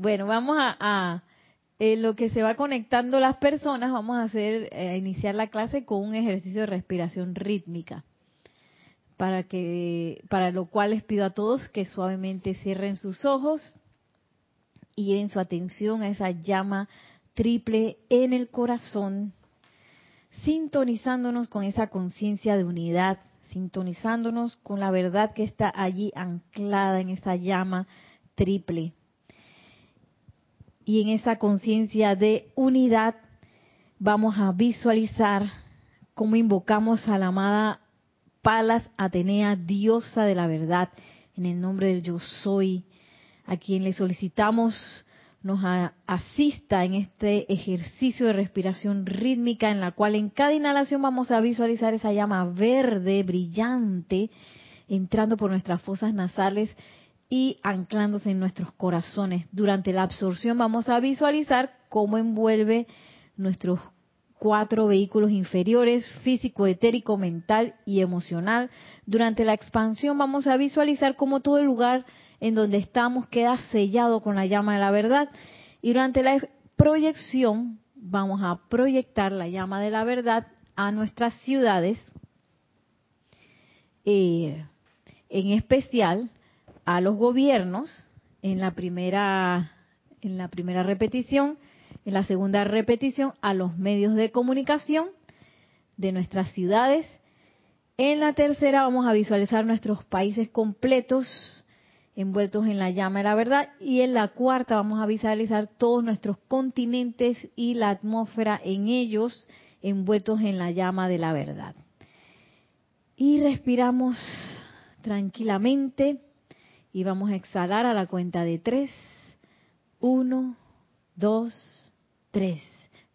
Bueno, vamos a, en lo que se va conectando las personas, vamos a hacer, eh, iniciar la clase con un ejercicio de respiración rítmica. Para que, para lo cual les pido a todos que suavemente cierren sus ojos y den su atención a esa llama triple en el corazón, sintonizándonos con esa conciencia de unidad, sintonizándonos con la verdad que está allí anclada en esa llama triple y en esa conciencia de unidad vamos a visualizar cómo invocamos a la amada Palas Atenea, diosa de la verdad, en el nombre del yo soy, a quien le solicitamos nos asista en este ejercicio de respiración rítmica en la cual en cada inhalación vamos a visualizar esa llama verde, brillante, entrando por nuestras fosas nasales y anclándose en nuestros corazones. Durante la absorción vamos a visualizar cómo envuelve nuestros cuatro vehículos inferiores, físico, etérico, mental y emocional. Durante la expansión vamos a visualizar cómo todo el lugar en donde estamos queda sellado con la llama de la verdad. Y durante la proyección vamos a proyectar la llama de la verdad a nuestras ciudades, eh, en especial a los gobiernos en la primera en la primera repetición, en la segunda repetición a los medios de comunicación de nuestras ciudades. En la tercera vamos a visualizar nuestros países completos envueltos en la llama de la verdad y en la cuarta vamos a visualizar todos nuestros continentes y la atmósfera en ellos envueltos en la llama de la verdad. Y respiramos tranquilamente y vamos a exhalar a la cuenta de tres. Uno, dos, tres.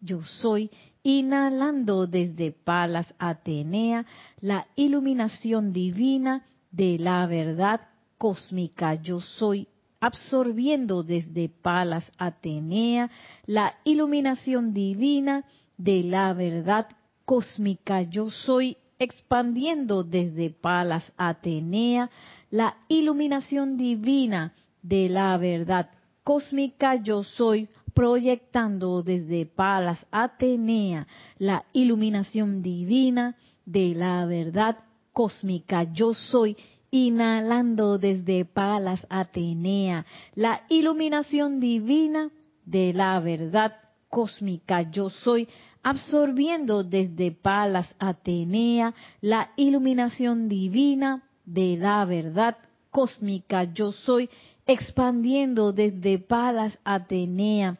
Yo soy inhalando desde Palas Atenea la iluminación divina de la verdad cósmica. Yo soy absorbiendo desde Palas Atenea la iluminación divina de la verdad cósmica. Yo soy expandiendo desde Palas Atenea la iluminación divina de la verdad cósmica. Yo soy, proyectando desde Palas Atenea la iluminación divina de la verdad cósmica. Yo soy, inhalando desde Palas Atenea la iluminación divina de la verdad cósmica. Yo soy, absorbiendo desde Palas Atenea la iluminación divina de la verdad cósmica. Yo soy, expandiendo desde Palas Atenea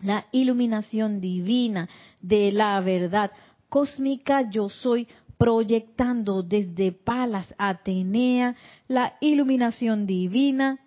la iluminación divina de la verdad cósmica. Yo soy, proyectando desde Palas Atenea la iluminación divina,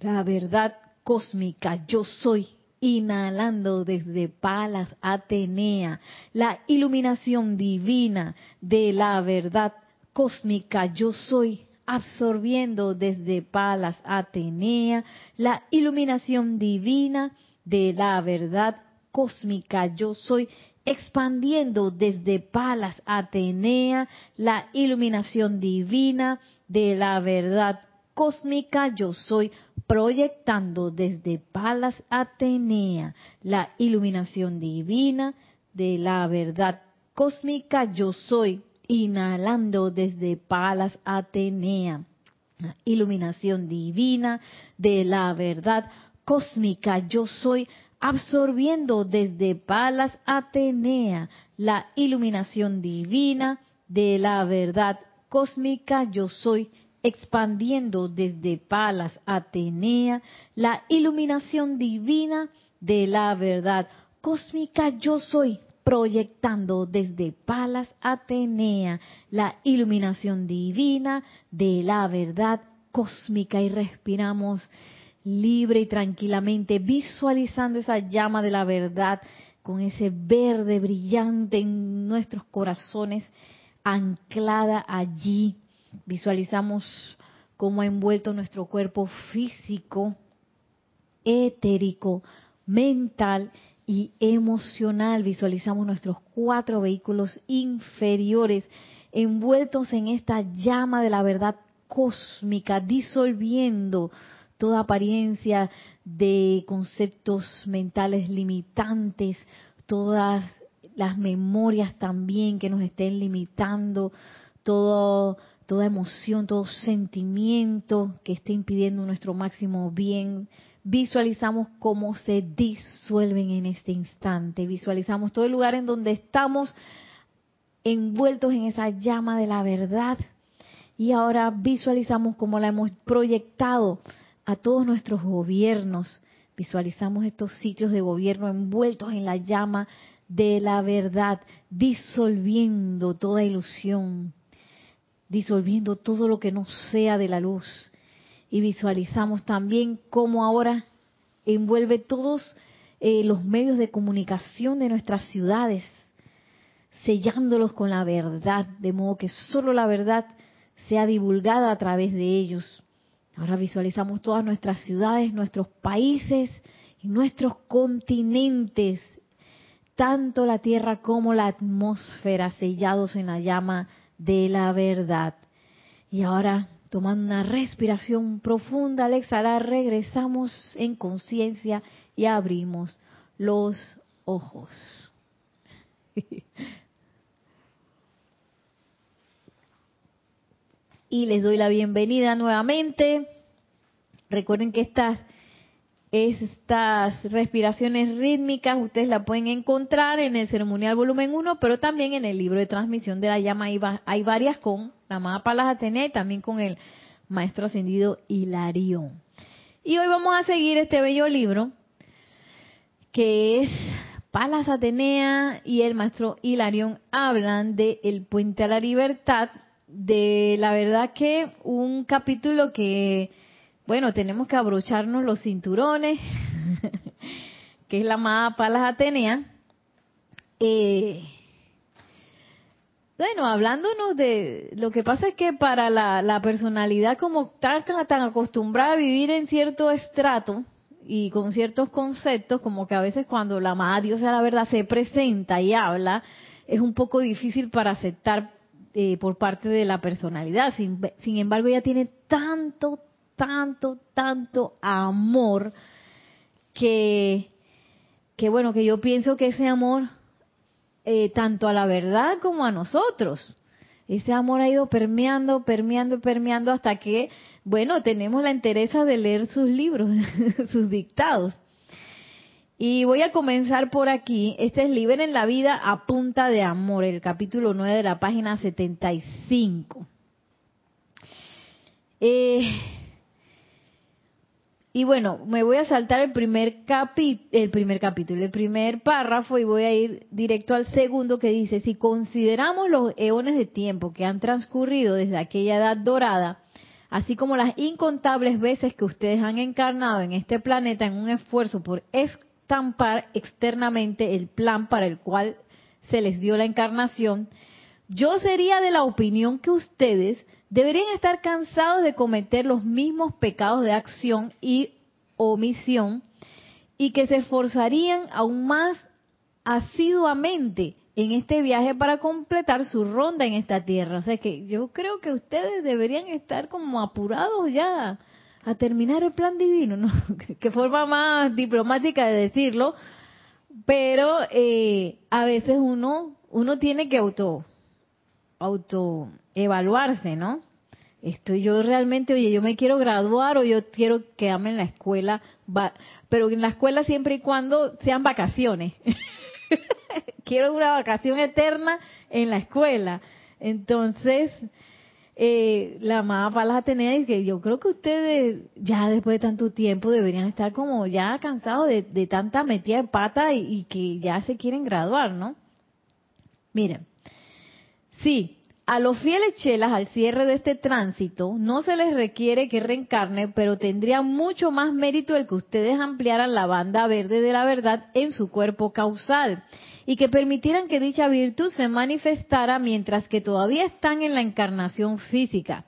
la verdad cósmica. Yo soy, inhalando desde Palas Atenea la iluminación divina de la verdad cósmica. Yo soy, absorbiendo desde Palas Atenea la iluminación divina de la verdad cósmica. Yo soy, expandiendo desde Palas Atenea la iluminación divina de la verdad cósmica. Yo soy, proyectando desde Palas Atenea la iluminación divina de la verdad cósmica yo soy, inhalando desde Palas Atenea, la iluminación divina de la verdad cósmica yo soy, absorbiendo desde Palas Atenea la iluminación divina de la verdad cósmica yo soy, expandiendo desde Palas Atenea la iluminación divina de la verdad cósmica yo soy, proyectando desde Palas Atenea la iluminación divina de la verdad cósmica y respiramos libre y tranquilamente, visualizando esa llama de la verdad con ese verde brillante en nuestros corazones, anclada allí. Visualizamos cómo ha envuelto nuestro cuerpo físico, etérico, mental y emocional. Visualizamos nuestros cuatro vehículos inferiores envueltos en esta llama de la verdad cósmica, disolviendo toda apariencia de conceptos mentales limitantes, todas las memorias también que nos estén limitando, todo, toda emoción, todo sentimiento que esté impidiendo nuestro máximo bien, visualizamos cómo se disuelven en este instante, visualizamos todo el lugar en donde estamos envueltos en esa llama de la verdad. Y ahora visualizamos cómo la hemos proyectado a todos nuestros gobiernos, visualizamos estos sitios de gobierno envueltos en la llama de la verdad, disolviendo toda ilusión, disolviendo todo lo que no sea de la luz y visualizamos también cómo ahora envuelve todos eh, los medios de comunicación de nuestras ciudades, sellándolos con la verdad, de modo que solo la verdad sea divulgada a través de ellos. Ahora visualizamos todas nuestras ciudades, nuestros países y nuestros continentes, tanto la tierra como la atmósfera sellados en la llama de la verdad. Y ahora Tomando una respiración profunda al exhalar, regresamos en conciencia y abrimos los ojos. y les doy la bienvenida nuevamente. Recuerden que estas, estas respiraciones rítmicas ustedes la pueden encontrar en el ceremonial volumen 1, pero también en el libro de transmisión de la llama hay varias con la amada Palas Atenea y también con el maestro ascendido Hilarión. Y hoy vamos a seguir este bello libro que es Palas Atenea y el maestro Hilarión hablan de El Puente a la Libertad, de la verdad que un capítulo que, bueno, tenemos que abrocharnos los cinturones, que es la amada Palas Atenea. Eh, bueno, hablándonos de lo que pasa es que para la, personalidad como tan, acostumbrada a vivir en cierto estrato y con ciertos conceptos, como que a veces cuando la amada Dios la verdad se presenta y habla, es un poco difícil para aceptar eh, por parte de la personalidad. Sin, sin embargo, ella tiene tanto, tanto, tanto amor que, que bueno, que yo pienso que ese amor eh, tanto a la verdad como a nosotros. Ese amor ha ido permeando, permeando, permeando hasta que, bueno, tenemos la interesa de leer sus libros, sus dictados. Y voy a comenzar por aquí. Este es en la vida a punta de amor, el capítulo 9 de la página 75. Eh, y bueno, me voy a saltar el primer, capi el primer capítulo, el primer párrafo y voy a ir directo al segundo que dice, si consideramos los eones de tiempo que han transcurrido desde aquella edad dorada, así como las incontables veces que ustedes han encarnado en este planeta en un esfuerzo por estampar externamente el plan para el cual se les dio la encarnación, yo sería de la opinión que ustedes deberían estar cansados de cometer los mismos pecados de acción y omisión y que se esforzarían aún más asiduamente en este viaje para completar su ronda en esta tierra. O sea que yo creo que ustedes deberían estar como apurados ya a terminar el plan divino, ¿no? que forma más diplomática de decirlo, pero eh, a veces uno uno tiene que auto auto evaluarse, ¿no? Estoy yo realmente, oye, yo me quiero graduar o yo quiero quedarme en la escuela, pero en la escuela siempre y cuando sean vacaciones. quiero una vacación eterna en la escuela. Entonces, eh, la más Palas Atenea y que yo creo que ustedes ya después de tanto tiempo deberían estar como ya cansados de, tanta metida de pata y que ya se quieren graduar, ¿no? Miren, sí, a los fieles chelas al cierre de este tránsito no se les requiere que reencarne, pero tendría mucho más mérito el que ustedes ampliaran la banda verde de la verdad en su cuerpo causal y que permitieran que dicha virtud se manifestara mientras que todavía están en la encarnación física.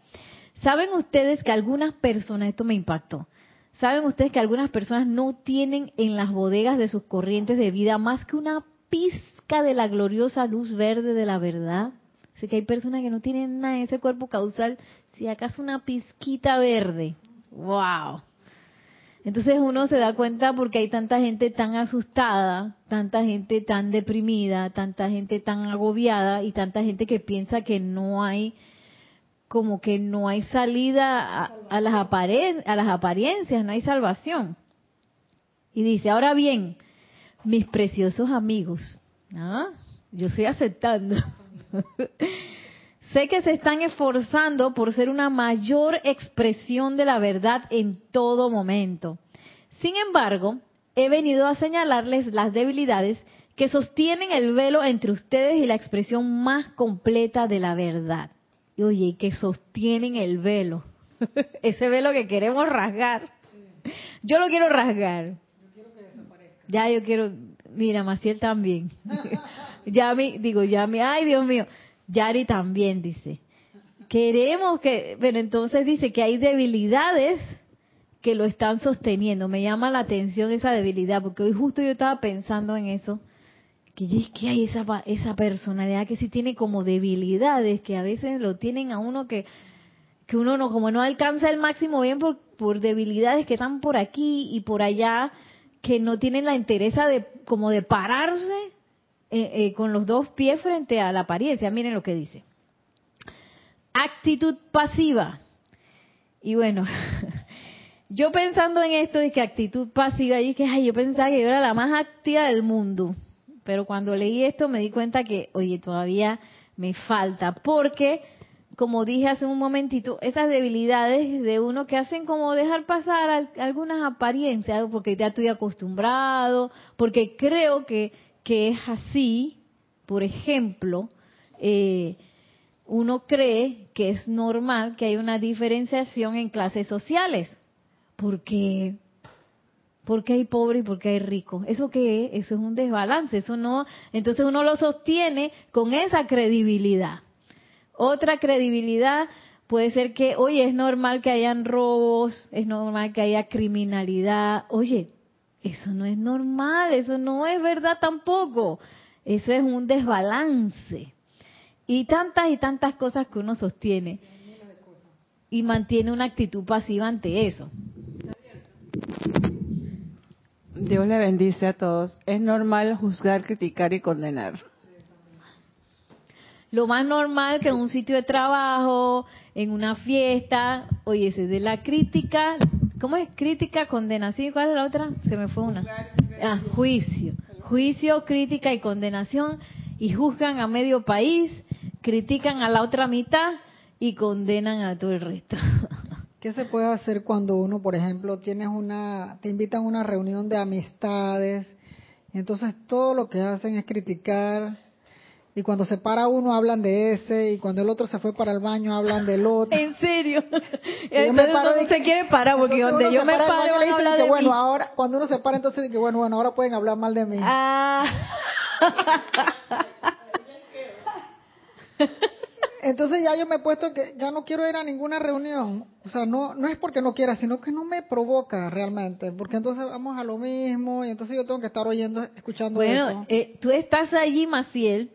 ¿Saben ustedes que algunas personas, esto me impactó, saben ustedes que algunas personas no tienen en las bodegas de sus corrientes de vida más que una pizca de la gloriosa luz verde de la verdad? Que hay personas que no tienen nada en ese cuerpo causal, si acaso una pizquita verde. ¡Wow! Entonces uno se da cuenta porque hay tanta gente tan asustada, tanta gente tan deprimida, tanta gente tan agobiada y tanta gente que piensa que no hay, como que no hay salida a, las, a las apariencias, no hay salvación. Y dice, ahora bien, mis preciosos amigos, ¿ah? yo estoy aceptando. sé que se están esforzando por ser una mayor expresión de la verdad en todo momento. Sin embargo, he venido a señalarles las debilidades que sostienen el velo entre ustedes y la expresión más completa de la verdad. Y oye, que sostienen el velo. Ese velo que queremos rasgar. Yo lo quiero rasgar. Ya yo quiero, mira, Maciel también. Yami, digo, Yami, ay Dios mío, Yari también dice. Queremos que, pero entonces dice que hay debilidades que lo están sosteniendo. Me llama la atención esa debilidad, porque hoy justo yo estaba pensando en eso, que es que hay esa, esa personalidad que sí tiene como debilidades, que a veces lo tienen a uno que, que uno no, como no alcanza el máximo bien por, por debilidades que están por aquí y por allá, que no tienen la interesa de como de pararse eh, eh, con los dos pies frente a la apariencia. Miren lo que dice. Actitud pasiva. Y bueno, yo pensando en esto de que actitud pasiva, y que ay, yo pensaba que yo era la más activa del mundo. Pero cuando leí esto me di cuenta que, oye, todavía me falta. Porque, como dije hace un momentito, esas debilidades de uno que hacen como dejar pasar algunas apariencias, porque ya estoy acostumbrado, porque creo que que es así, por ejemplo, eh, uno cree que es normal que hay una diferenciación en clases sociales. Porque porque hay pobre y porque hay rico. ¿Eso qué es? Eso es un desbalance. Eso no, entonces uno lo sostiene con esa credibilidad. Otra credibilidad puede ser que, oye, es normal que hayan robos, es normal que haya criminalidad. Oye, eso no es normal, eso no es verdad tampoco. Eso es un desbalance. Y tantas y tantas cosas que uno sostiene. Y mantiene una actitud pasiva ante eso. Dios le bendice a todos. Es normal juzgar, criticar y condenar. Lo más normal que en un sitio de trabajo, en una fiesta, oye, ese de la crítica, ¿Cómo es? Crítica, condenación. ¿Cuál es la otra? Se me fue una. Ah, juicio. Juicio, crítica y condenación. Y juzgan a medio país, critican a la otra mitad y condenan a todo el resto. ¿Qué se puede hacer cuando uno, por ejemplo, tienes una, te invitan a una reunión de amistades y entonces todo lo que hacen es criticar y cuando se para uno hablan de ese, y cuando el otro se fue para el baño hablan del otro. ¿En serio? Me paro de, se quiere parar porque donde yo me paro le dicen que bueno, ahora cuando uno se para entonces que bueno, bueno, ahora pueden hablar mal de mí. Ah. Entonces ya yo me he puesto que ya no quiero ir a ninguna reunión. O sea, no no es porque no quiera, sino que no me provoca realmente. Porque entonces vamos a lo mismo y entonces yo tengo que estar oyendo, escuchando eso. Bueno, eh, tú estás allí, Maciel,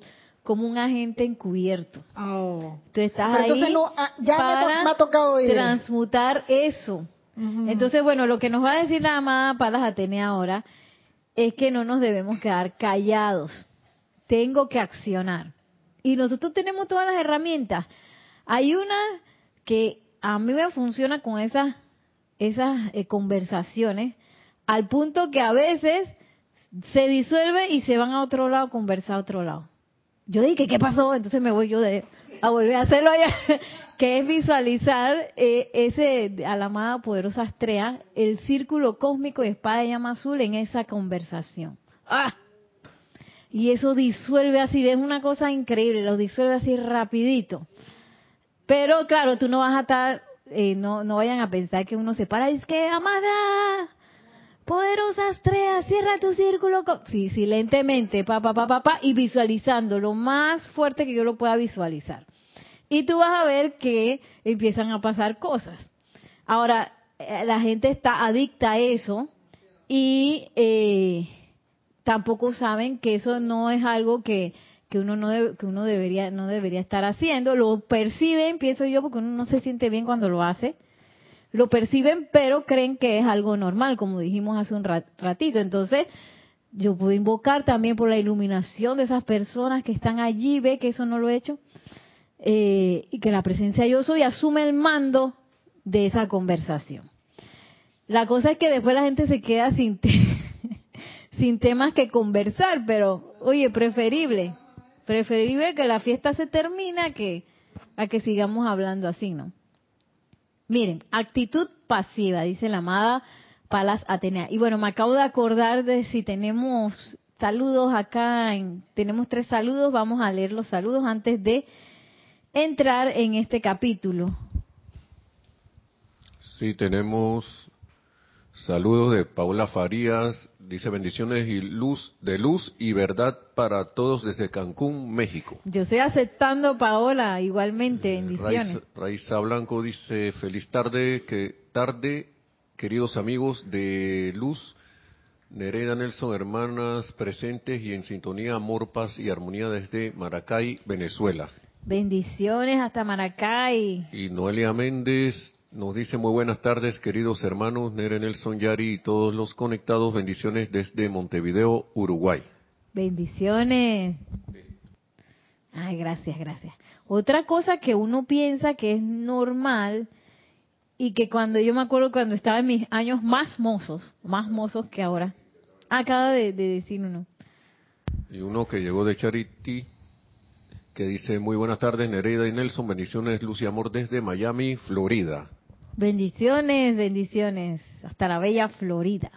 como un agente encubierto. Oh. Tú estás ahí ah, ya para ha tocado transmutar eso. Entonces, bueno, lo que nos va a decir la amada Palas Atenea ahora es que no nos debemos quedar callados. Tengo que accionar. Y nosotros tenemos todas las herramientas. Hay una que a mí me funciona con esas, esas eh, conversaciones, al punto que a veces se disuelve y se van a otro lado a conversar a otro lado yo dije, ¿qué pasó? Entonces me voy yo de, a volver a hacerlo allá, que es visualizar eh, ese, a la amada poderosa Astrea, el círculo cósmico y espada de llama azul en esa conversación. ¡Ah! y eso disuelve así, es una cosa increíble, lo disuelve así rapidito. Pero claro, tú no vas a estar, eh, no, no vayan a pensar que uno se para y es que, amada, poderosa estrella, cierra tu círculo. Sí, silentemente, pa, pa, pa, pa, pa, y visualizando lo más fuerte que yo lo pueda visualizar. Y tú vas a ver que empiezan a pasar cosas. Ahora, eh, la gente está adicta a eso y eh, tampoco saben que eso no es algo que, que uno no que uno debería no debería estar haciendo lo perciben pienso yo porque uno no se siente bien cuando lo hace lo perciben pero creen que es algo normal como dijimos hace un ratito entonces yo puedo invocar también por la iluminación de esas personas que están allí ve que eso no lo he hecho eh, y que la presencia yo soy asume el mando de esa conversación la cosa es que después la gente se queda sin sin temas que conversar, pero oye, preferible, preferible que la fiesta se termine que a que sigamos hablando así, ¿no? Miren, actitud pasiva, dice la amada Palas Atenea. Y bueno, me acabo de acordar de si tenemos saludos acá, tenemos tres saludos, vamos a leer los saludos antes de entrar en este capítulo. Sí, tenemos saludos de Paula Farías, Dice bendiciones y luz de luz y verdad para todos desde Cancún, México. Yo estoy aceptando, Paola, igualmente, eh, bendiciones. Raiza, Blanco dice feliz tarde, que tarde, queridos amigos de luz. Nereida Nelson, hermanas presentes y en sintonía, amor, paz y armonía desde Maracay, Venezuela. Bendiciones hasta Maracay. Y Noelia Méndez, nos dice muy buenas tardes, queridos hermanos Nere Nelson Yari y todos los conectados. Bendiciones desde Montevideo, Uruguay. Bendiciones. Ay, gracias, gracias. Otra cosa que uno piensa que es normal y que cuando yo me acuerdo cuando estaba en mis años más mozos, más mozos que ahora, acaba de, de decir uno. Y uno que llegó de Charity, que dice muy buenas tardes Nereida y Nelson, bendiciones luz y amor desde Miami, Florida. Bendiciones, bendiciones, hasta la bella Florida.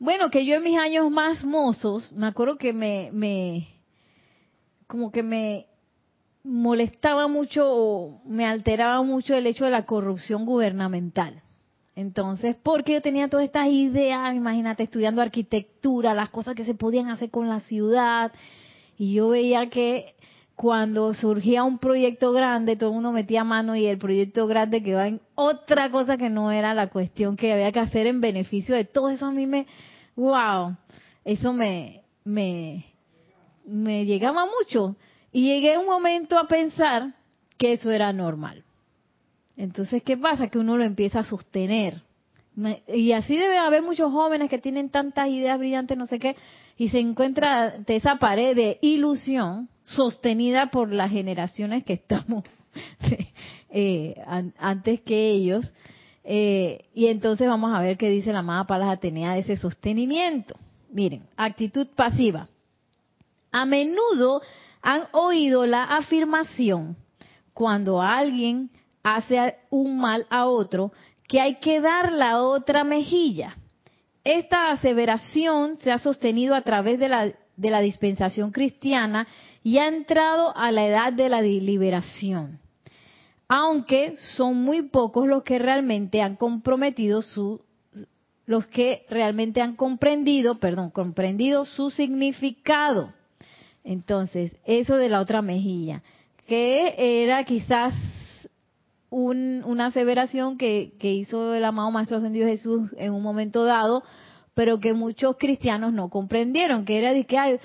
Bueno, que yo en mis años más mozos, me acuerdo que me, me, como que me molestaba mucho o me alteraba mucho el hecho de la corrupción gubernamental. Entonces, porque yo tenía todas estas ideas, imagínate, estudiando arquitectura, las cosas que se podían hacer con la ciudad, y yo veía que cuando surgía un proyecto grande, todo el mundo metía mano y el proyecto grande quedaba en otra cosa que no era la cuestión que había que hacer en beneficio de todo eso. A mí me, wow, eso me, me, me llegaba mucho. Y llegué un momento a pensar que eso era normal. Entonces, ¿qué pasa? Que uno lo empieza a sostener. Y así debe haber muchos jóvenes que tienen tantas ideas brillantes, no sé qué, y se encuentra de esa pared de ilusión sostenida por las generaciones que estamos eh, antes que ellos. Eh, y entonces vamos a ver qué dice la amada Palas Atenea de ese sostenimiento. Miren, actitud pasiva. A menudo han oído la afirmación cuando alguien hace un mal a otro que hay que dar la otra mejilla. Esta aseveración se ha sostenido a través de la, de la dispensación cristiana y ha entrado a la edad de la liberación. Aunque son muy pocos los que realmente han comprometido su los que realmente han comprendido, perdón, comprendido su significado. Entonces, eso de la otra mejilla, que era quizás una aseveración que, que hizo el amado Maestro Ascendido Jesús en un momento dado, pero que muchos cristianos no comprendieron, que era de que, ay,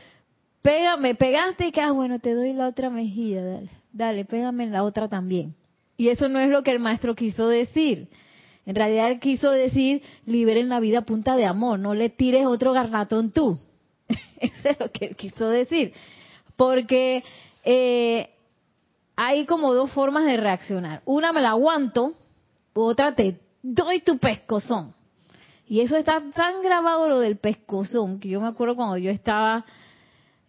pega, me pegaste y que, ah, bueno, te doy la otra mejilla, dale, dale, pégame la otra también. Y eso no es lo que el maestro quiso decir. En realidad él quiso decir, liberen la vida a punta de amor, no le tires otro garnatón tú. eso es lo que él quiso decir. Porque eh, hay como dos formas de reaccionar. Una me la aguanto, otra te doy tu pescozón. Y eso está tan grabado lo del pescozón, que yo me acuerdo cuando yo estaba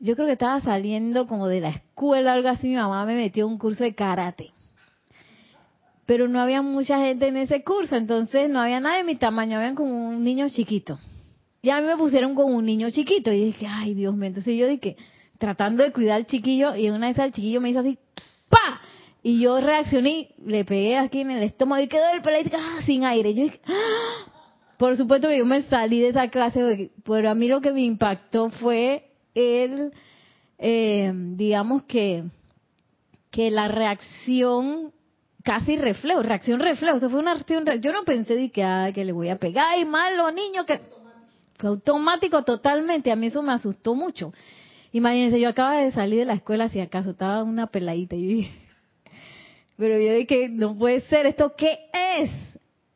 yo creo que estaba saliendo como de la escuela, algo así, mi mamá me metió un curso de karate. Pero no había mucha gente en ese curso, entonces no había nadie de mi tamaño, habían como un niño chiquito. Y a mí me pusieron como un niño chiquito. Y dije, ay, Dios mío. Entonces yo dije, tratando de cuidar al chiquillo, y una esas el chiquillo me hizo así, ¡pa! Y yo reaccioné, le pegué aquí en el estómago y quedó el peladito ¡ah! sin aire. Yo dije, ¡ah! Por supuesto que yo me salí de esa clase, pero a mí lo que me impactó fue el, eh, digamos que, que la reacción casi reflejo, reacción reflejo, o sea, fue una reacción, yo no pensé de que, ay, que le voy a pegar, ay, malo niño, que fue automático totalmente, a mí eso me asustó mucho. Imagínense, yo acaba de salir de la escuela, si acaso estaba una peladita y pero yo dije, no puede ser, ¿esto qué es?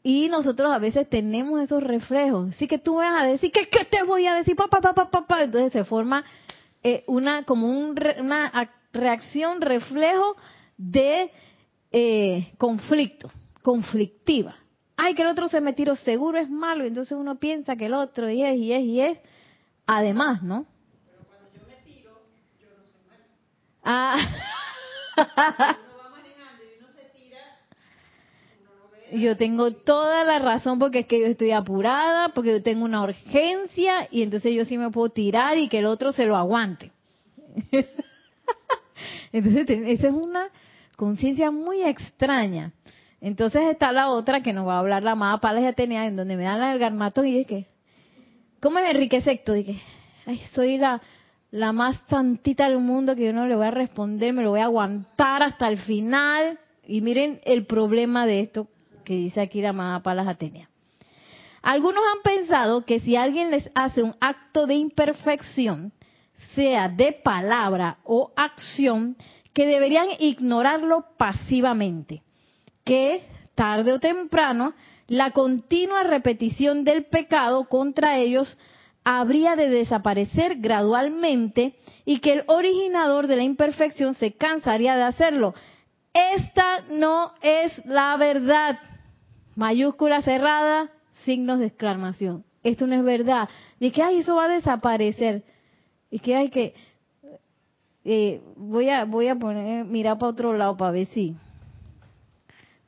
Y nosotros a veces tenemos esos reflejos. Así que tú vas a decir, ¿qué, qué te voy a decir? Pa, pa, pa, Entonces se forma eh, una como un, una reacción, reflejo de eh, conflicto, conflictiva. Ay, que el otro se me tiró seguro es malo, entonces uno piensa que el otro y es, y es, y es. Además, ¿no? Pero cuando yo me tiro, yo no soy malo. Ah. yo tengo toda la razón porque es que yo estoy apurada, porque yo tengo una urgencia y entonces yo sí me puedo tirar y que el otro se lo aguante. entonces esa es una conciencia muy extraña. Entonces está la otra que nos va a hablar la amada Palas y Atenea, en donde me dan el garmato y dije, ¿cómo me enriquece esto? Dije, ay, soy la, la más santita del mundo que yo no le voy a responder, me lo voy a aguantar hasta el final. Y miren el problema de esto que dice aquí la amada Palas Atenea. Algunos han pensado que si alguien les hace un acto de imperfección, sea de palabra o acción, que deberían ignorarlo pasivamente, que tarde o temprano la continua repetición del pecado contra ellos habría de desaparecer gradualmente y que el originador de la imperfección se cansaría de hacerlo. Esta no es la verdad mayúscula cerrada, signos de exclamación. Esto no es verdad. De que, ay, eso va a desaparecer. Y que hay que, eh, voy a, voy a poner, mirar para otro lado para ver si,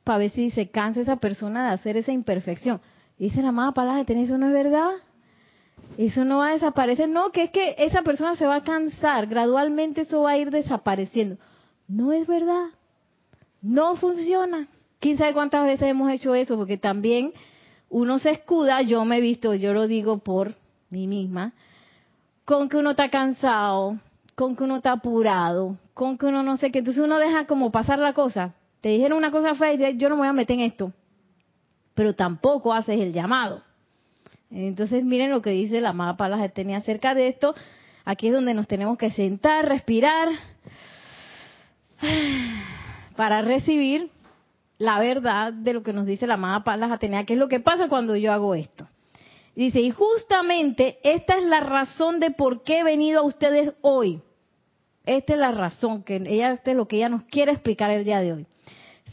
para ver si se cansa esa persona de hacer esa imperfección. dice la amada palabra, eso no es verdad. Eso no va a desaparecer. No, que es que esa persona se va a cansar. Gradualmente eso va a ir desapareciendo. No es verdad. No funciona quién sabe cuántas veces hemos hecho eso, porque también uno se escuda, yo me he visto, yo lo digo por mí misma, con que uno está cansado, con que uno está apurado, con que uno no sé qué, entonces uno deja como pasar la cosa. Te dijeron una cosa fea y yo no me voy a meter en esto, pero tampoco haces el llamado. Entonces miren lo que dice la mapa la tenía acerca de esto. Aquí es donde nos tenemos que sentar, respirar, para recibir la verdad de lo que nos dice la amada Palas Atenea, que es lo que pasa cuando yo hago esto. Dice, y justamente esta es la razón de por qué he venido a ustedes hoy. Esta es la razón, que ella, es lo que ella nos quiere explicar el día de hoy.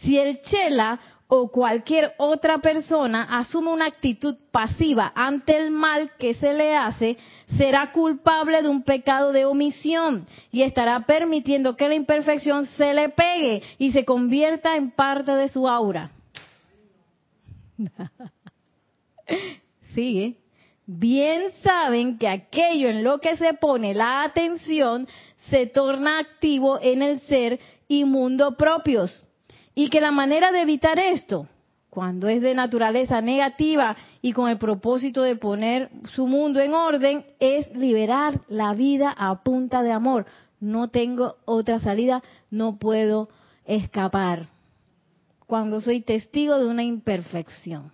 Si el Chela o cualquier otra persona asume una actitud pasiva ante el mal que se le hace, será culpable de un pecado de omisión y estará permitiendo que la imperfección se le pegue y se convierta en parte de su aura. Sigue. Bien saben que aquello en lo que se pone la atención se torna activo en el ser y mundo propios y que la manera de evitar esto, cuando es de naturaleza negativa y con el propósito de poner su mundo en orden, es liberar la vida a punta de amor. No tengo otra salida, no puedo escapar. Cuando soy testigo de una imperfección,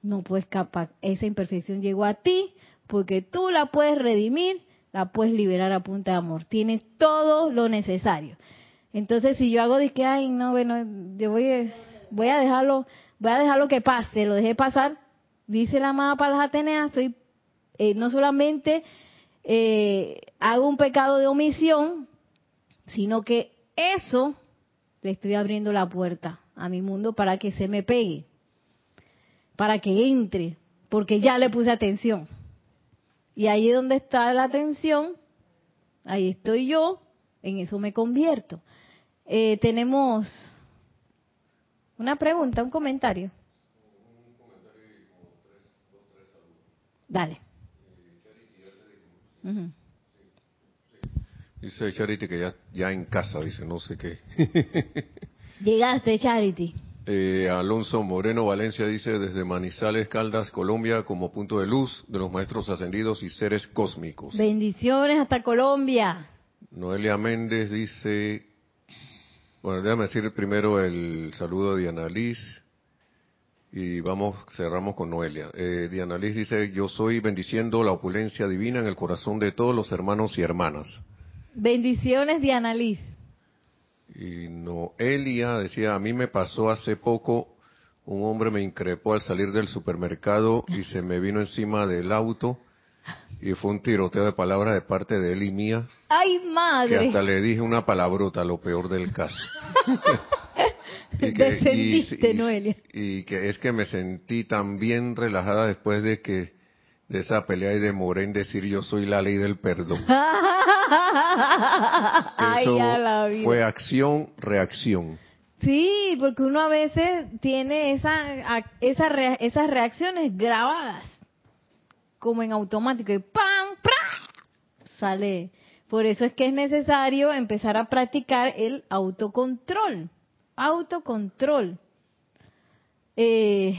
no puedo escapar. Esa imperfección llegó a ti porque tú la puedes redimir, la puedes liberar a punta de amor. Tienes todo lo necesario. Entonces, si yo hago de que, ay, no, bueno, yo voy, a, voy a dejarlo, voy a dejarlo que pase, lo dejé pasar, dice la amada para las Ateneas, soy, eh, no solamente eh, hago un pecado de omisión, sino que eso le estoy abriendo la puerta a mi mundo para que se me pegue, para que entre, porque ya le puse atención. Y ahí donde está la atención, ahí estoy yo, en eso me convierto. Eh, tenemos una pregunta, un comentario. Dale. Ujú. Dice Charity que ya, ya en casa, dice, no sé qué. Llegaste, Charity. Eh, Alonso Moreno Valencia dice desde Manizales, Caldas, Colombia, como punto de luz de los maestros ascendidos y seres cósmicos. Bendiciones hasta Colombia. Noelia Méndez dice, bueno, déjame decir primero el saludo de Diana Liz y vamos, cerramos con Noelia. Eh, Diana Liz dice, yo soy bendiciendo la opulencia divina en el corazón de todos los hermanos y hermanas. Bendiciones, Diana Liz. Y Noelia decía, a mí me pasó hace poco, un hombre me increpó al salir del supermercado y se me vino encima del auto y fue un tiroteo de palabras de parte de él y mía, ¡Ay, que madre! hasta le dije una palabrota, lo peor del caso. Descendiste, y- Noelia. y que es que me sentí tan bien relajada después de que de esa pelea y demoré en decir yo soy la ley del perdón. Ay, Eso ya la vida. fue acción, reacción. Sí, porque uno a veces tiene esa, esa esas reacciones grabadas, como en automático, y ¡pam! ¡pra! Sale. Por eso es que es necesario empezar a practicar el autocontrol. Autocontrol. Eh,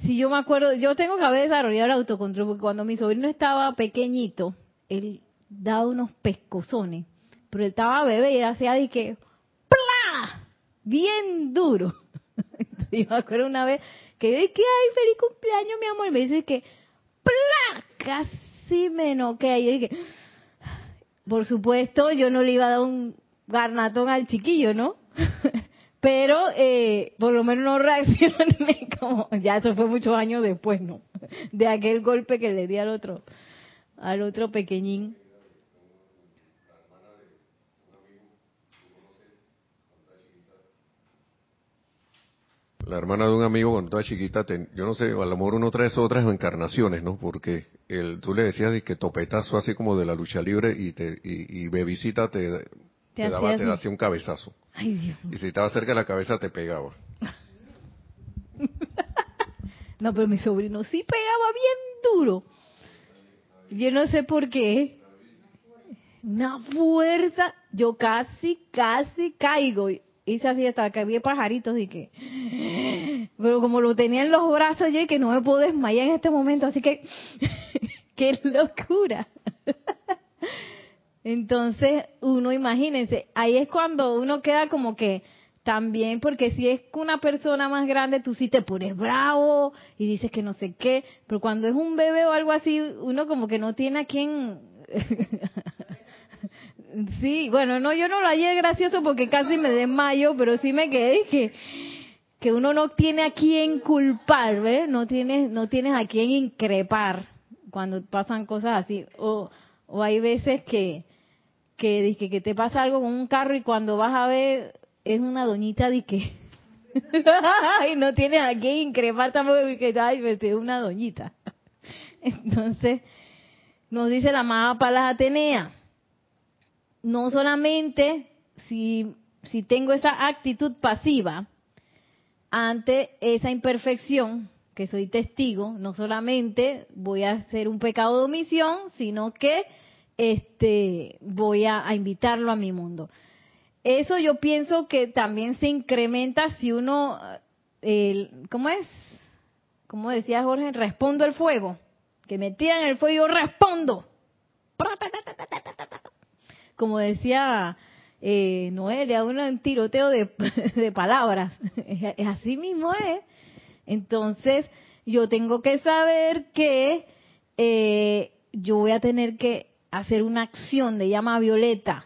si yo me acuerdo, yo tengo que haber desarrollado el autocontrol, porque cuando mi sobrino estaba pequeñito, él daba unos pescozones, pero él estaba bebé y él hacía de que ¡plá! bien duro. Y me acuerdo una vez que yo dije, ay, feliz cumpleaños, mi amor. Y me dice que ¡plá! casi me noquea. Y yo dije, por supuesto, yo no le iba a dar un garnatón al chiquillo, ¿no? Pero eh, por lo menos no reaccioné como, ya eso fue muchos años después, ¿no? De aquel golpe que le di al otro, al otro pequeñín. La hermana de un amigo cuando estaba chiquita, ten- yo no sé, a lo mejor uno trae eso otras encarnaciones, ¿no? Porque el, tú le decías de que topetazo así como de la lucha libre y te y, y bebisita te, te, hacía daba, te hacía un cabezazo. Ay, Dios. Y si estaba cerca de la cabeza te pegaba. No, pero mi sobrino sí pegaba bien duro. Yo no sé por qué. Una fuerza. Yo casi, casi caigo. Hice así hasta que vi pajaritos y que... Pero como lo tenía en los brazos yo y que no me puedo desmayar en este momento, así que... ¡Qué locura! Entonces, uno, imagínense, ahí es cuando uno queda como que también, porque si es una persona más grande, tú sí te pones bravo y dices que no sé qué, pero cuando es un bebé o algo así, uno como que no tiene a quien... sí, bueno, no, yo no lo hallé gracioso porque casi me desmayo, pero sí me quedé que que uno no tiene a quien culpar, ¿ves? No tienes, no tienes a quien increpar cuando pasan cosas así. O, o hay veces que, que, dizque que te pasa algo con un carro y cuando vas a ver es una doñita de que y no tienes a quien increpar tampoco que ay, es una doñita. Entonces, nos dice la amada Palas Atenea, no solamente si, si tengo esa actitud pasiva ante esa imperfección, que soy testigo, no solamente voy a hacer un pecado de omisión, sino que este voy a, invitarlo a mi mundo. Eso yo pienso que también se incrementa si uno, eh, ¿cómo es? Como decía Jorge, respondo el fuego. Que me tiran el fuego, yo respondo. Como decía eh, Noelia, en tiroteo de, palabras. Es así mismo es. Entonces, yo tengo que saber que eh, yo voy a tener que hacer una acción de llama violeta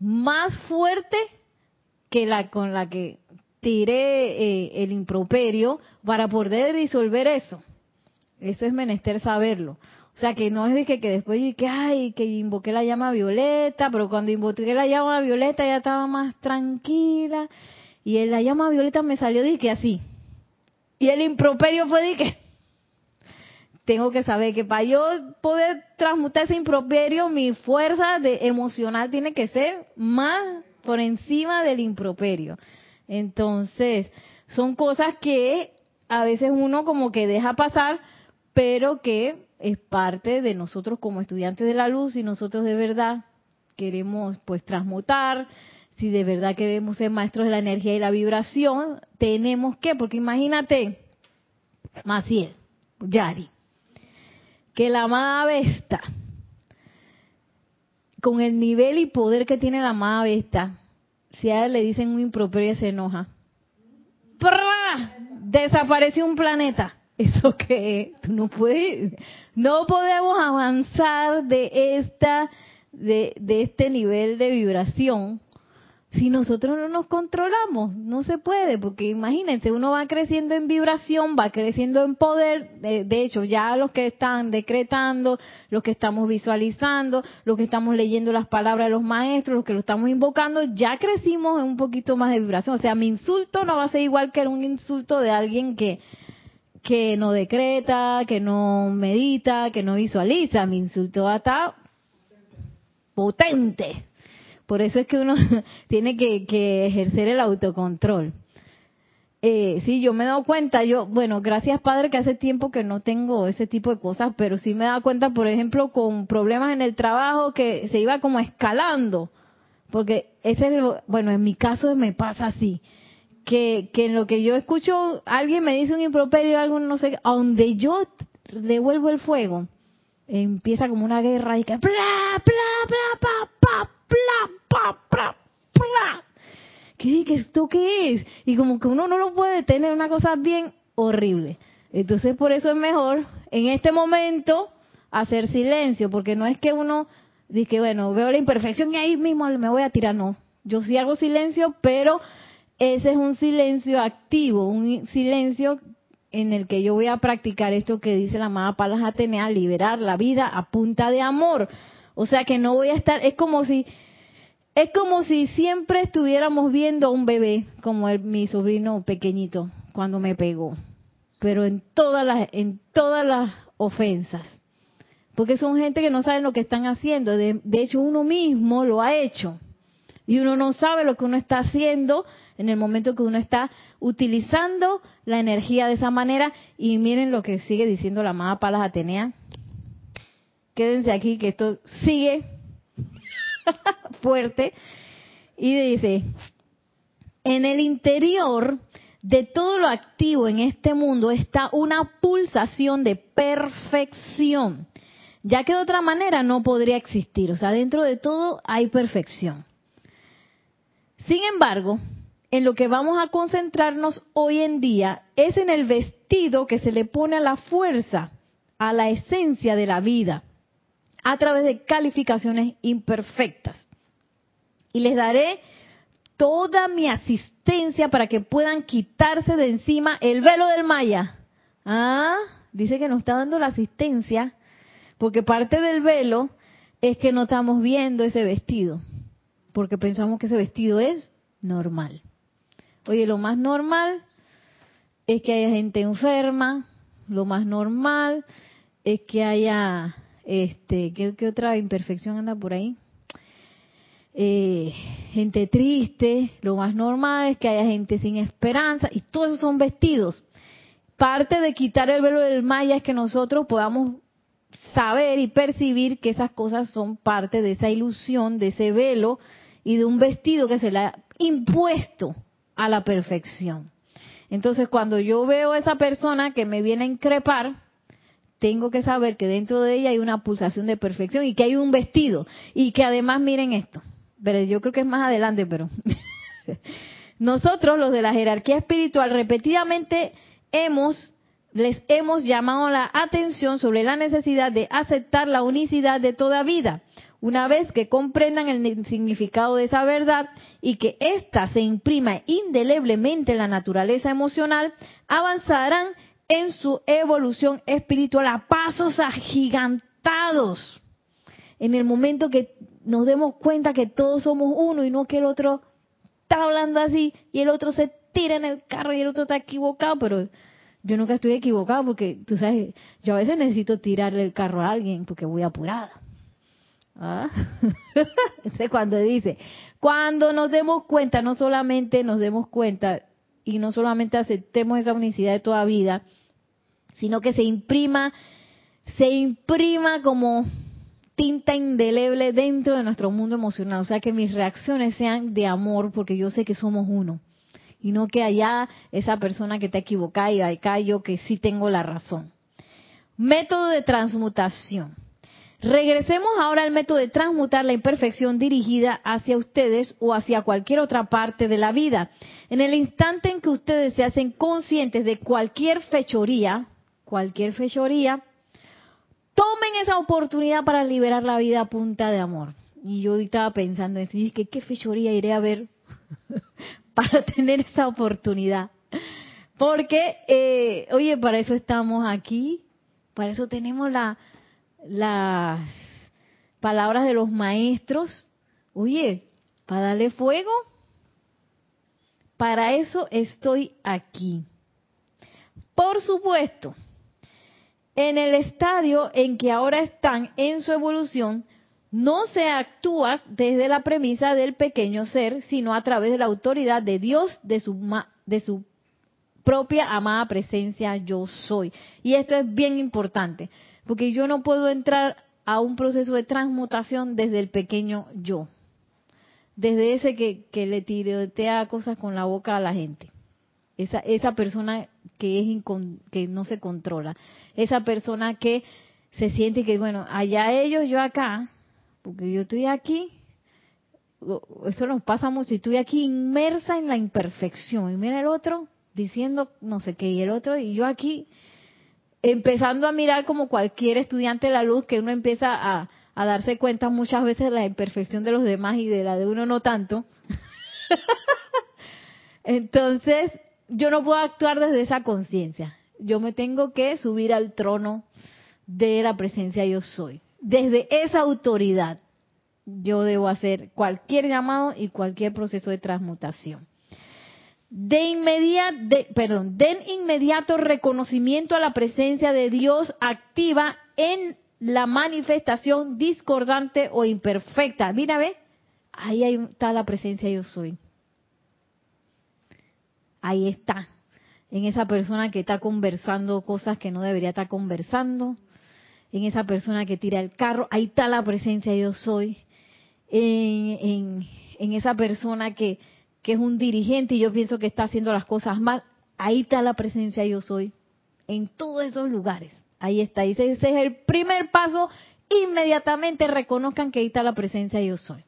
más fuerte que la con la que tiré eh, el improperio para poder disolver eso. Eso es menester saberlo. O sea, que no es de que, que después de que, ay, que invoqué la llama violeta, pero cuando invoqué la llama violeta ya estaba más tranquila. Y la llama violeta me salió de que así. Y el improperio fue de que, tengo que saber que para yo poder transmutar ese improperio, mi fuerza de emocional tiene que ser más por encima del improperio. Entonces, son cosas que a veces uno como que deja pasar, pero que es parte de nosotros como estudiantes de la luz y nosotros de verdad queremos pues transmutar, si de verdad queremos ser maestros de la energía y la vibración, tenemos que, porque imagínate, Maciel, Yari, que la amada Vesta, con el nivel y poder que tiene la amada Vesta, si a él le dicen un improperio se enoja. ¡Prá! Desapareció un planeta. ¿Eso qué? Tú no puedes, no podemos avanzar de esta, de, de este nivel de vibración si nosotros no nos controlamos, no se puede, porque imagínense, uno va creciendo en vibración, va creciendo en poder, de, hecho, ya los que están decretando, los que estamos visualizando, los que estamos leyendo las palabras de los maestros, los que lo estamos invocando, ya crecimos en un poquito más de vibración. O sea, mi insulto no va a ser igual que un insulto de alguien que, que no decreta, que no medita, que no visualiza. Mi insulto va a estar potente por eso es que uno tiene que, ejercer el autocontrol. Eh, sí, yo me he dado cuenta, yo, bueno, gracias Padre que hace tiempo que no tengo ese tipo de cosas, pero sí me he dado cuenta, por ejemplo, con problemas en el trabajo que se iba como escalando, porque ese, bueno, en mi caso me pasa así, que, que en lo que yo escucho, alguien me dice un improperio, algo no sé, a donde yo devuelvo el fuego, empieza como una guerra y que, bla, bla, bla, pa, pa, bla, pa, bla, bla. ¿Qué, ¿Qué esto qué es? Y como que uno no lo puede detener, una cosa bien horrible. Entonces por eso es mejor en este momento hacer silencio, porque no es que uno dice, bueno, veo la imperfección y ahí mismo me voy a tirar, no. Yo sí hago silencio, pero ese es un silencio activo, un silencio en el que yo voy a practicar esto que dice la amada Palas Atenea, liberar la vida a punta de amor. O sea que no voy a estar, es como si, es como si siempre estuviéramos viendo a un bebé, como mi sobrino pequeñito, cuando me pegó. Pero en todas las, en todas las ofensas. Porque son gente que no saben lo que están haciendo. De, de hecho, uno mismo lo ha hecho. Y uno no sabe lo que uno está haciendo en el momento que uno está utilizando la energía de esa manera. Y miren lo que sigue diciendo la amada Palas Atenea. Quédense aquí que esto sigue fuerte. Y dice, en el interior de todo lo activo en este mundo está una pulsación de perfección, ya que de otra manera no podría existir. O sea, dentro de todo hay perfección. Sin embargo, en lo que vamos a concentrarnos hoy en día es en el vestido que se le pone a la fuerza, a la esencia de la vida, a través de calificaciones imperfectas. Y les daré toda mi asistencia para que puedan quitarse de encima el velo del Maya. Ah, dice que nos está dando la asistencia, porque parte del velo es que no estamos viendo ese vestido, porque pensamos que ese vestido es normal. Oye, lo más normal es que haya gente enferma, lo más normal es que haya, este, ¿qué, otra imperfección anda por ahí? Eh, gente triste, lo más normal es que haya gente sin esperanza, y todos esos son vestidos. Parte de quitar el velo del maya es que nosotros podamos saber y percibir que esas cosas son parte de esa ilusión, de ese velo y de un vestido que se le ha impuesto a la perfección. Entonces, cuando yo veo a esa persona que me viene a increpar, tengo que saber que dentro de ella hay una pulsación de perfección y que hay un vestido. Y que además, miren esto, pero yo creo que es más adelante, pero nosotros, los de la jerarquía espiritual, repetidamente hemos les hemos llamado la atención sobre la necesidad de aceptar la unicidad de toda vida, una vez que comprendan el significado de esa verdad y que ésta se imprima indeleblemente en la naturaleza emocional, avanzarán en su evolución espiritual a pasos agigantados. En el momento que nos demos cuenta que todos somos uno y no que el otro está hablando así y el otro se tira en el carro y el otro está equivocado, pero yo nunca estoy equivocado porque, tú sabes, yo a veces necesito tirarle el carro a alguien porque voy apurada. ¿Ah? Cuando dice, cuando nos demos cuenta, no solamente nos demos cuenta y no solamente aceptemos esa unicidad de toda vida, sino que se imprima, se imprima como tinta indeleble dentro de nuestro mundo emocional. O sea, que mis reacciones sean de amor, porque yo sé que somos uno. Y no que allá esa persona que está equivocada y acá yo que sí tengo la razón. Método de transmutación. Regresemos ahora al método de transmutar la imperfección dirigida hacia ustedes o hacia cualquier otra parte de la vida. En el instante en que ustedes se hacen conscientes de cualquier fechoría, cualquier fechoría, tomen esa oportunidad para liberar la vida a punta de amor. Y yo estaba pensando en decir, que qué fechoría iré a ver para tener esa oportunidad. Porque, eh, oye, para eso estamos aquí, para eso tenemos la, las palabras de los maestros, oye, para darle fuego, para eso estoy aquí. Por supuesto, en el estadio en que ahora están en su evolución, no se actúa desde la premisa del pequeño ser, sino a través de la autoridad de Dios, de su, de su propia amada presencia yo soy. Y esto es bien importante. Porque yo no puedo entrar a un proceso de transmutación desde el pequeño yo. Desde ese que, que le tirotea cosas con la boca a la gente. Esa, esa persona que, es que no se controla. Esa persona que se siente que, bueno, allá ellos, yo acá, porque yo estoy aquí, esto nos pasa mucho, estoy aquí inmersa en la imperfección. Y mira el otro diciendo no sé qué, y el otro, y yo aquí empezando a mirar como cualquier estudiante de la luz que uno empieza a, darse cuenta muchas veces de la imperfección de los demás y de la de uno no tanto. Entonces, yo no puedo actuar desde esa conciencia. Yo me tengo que subir al trono de la presencia yo soy. Desde esa autoridad yo debo hacer cualquier llamado y cualquier proceso de transmutación de inmediato, perdón, den inmediato reconocimiento a la presencia de Dios activa en la manifestación discordante o imperfecta. Mira, ve, ahí está la presencia yo soy. Ahí está, en esa persona que está conversando cosas que no debería estar conversando, en esa persona que tira el carro, ahí está la presencia yo soy. en, en esa persona que que es un dirigente y yo pienso que está haciendo las cosas mal, ahí está la presencia yo soy, en todos esos lugares. Ahí está, ese es el primer paso, inmediatamente reconozcan que ahí está la presencia yo soy.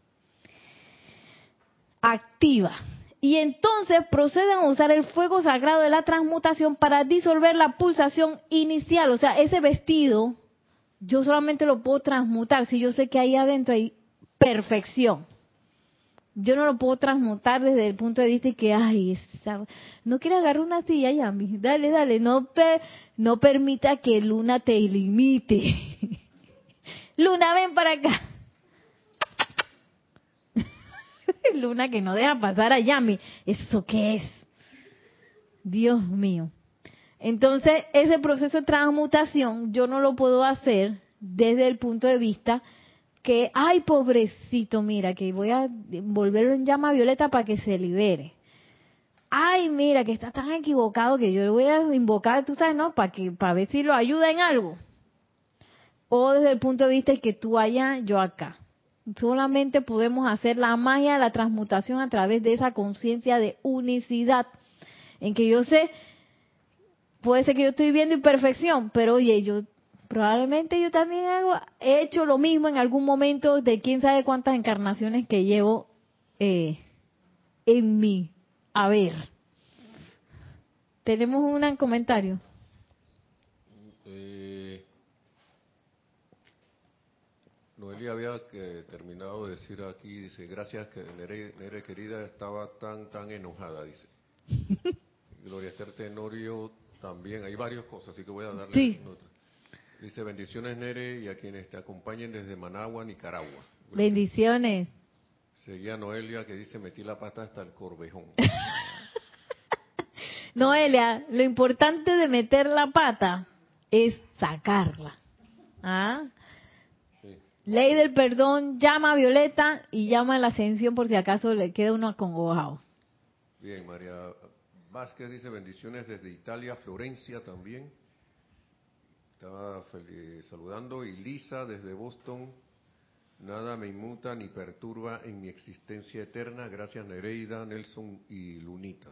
Activa. Y entonces proceden a usar el fuego sagrado de la transmutación para disolver la pulsación inicial. O sea, ese vestido, yo solamente lo puedo transmutar si yo sé que ahí adentro hay perfección yo no lo puedo transmutar desde el punto de vista de que, ay, no quiero agarrar una silla, Yami, dale, dale, no, no permita que Luna te limite. Luna, ven para acá. Luna que no deja pasar a Yami. ¿Eso qué es? Dios mío. Entonces, ese proceso de transmutación yo no lo puedo hacer desde el punto de vista que, ay, pobrecito, mira, que voy a volverlo en llama violeta para que se libere. Ay, mira, que está tan equivocado que yo le voy a invocar, tú sabes, ¿no? Para que para ver si lo ayuda en algo. O desde el punto de vista de que tú allá, yo acá. Solamente podemos hacer la magia de la transmutación a través de esa conciencia de unicidad, en que yo sé, puede ser que yo estoy viendo imperfección, pero oye, yo probablemente yo también hago, he hecho lo mismo en algún momento de quién sabe cuántas encarnaciones que llevo eh, en mí. A ver, tenemos un comentario. Eh, Noelia había eh, terminado de decir aquí, dice, gracias que Nere, querida estaba tan, tan enojada, dice. Gloria Esther Tenorio también, hay varias cosas, así que voy a darle sí. Dice bendiciones Nere y a quienes te acompañen desde Managua, Nicaragua. Bendiciones. Seguía Noelia que dice metí la pata hasta el corvejón. Noelia, lo importante de meter la pata es sacarla. ¿Ah? Ley del perdón, llama a Violeta y llama a la ascensión por si acaso le queda uno acongojado. Bien, María Vázquez dice bendiciones desde Italia, Florencia también. Estaba fel- saludando. Y Lisa desde Boston. Nada me inmuta ni perturba en mi existencia eterna. Gracias Nereida, Nelson y Lunita.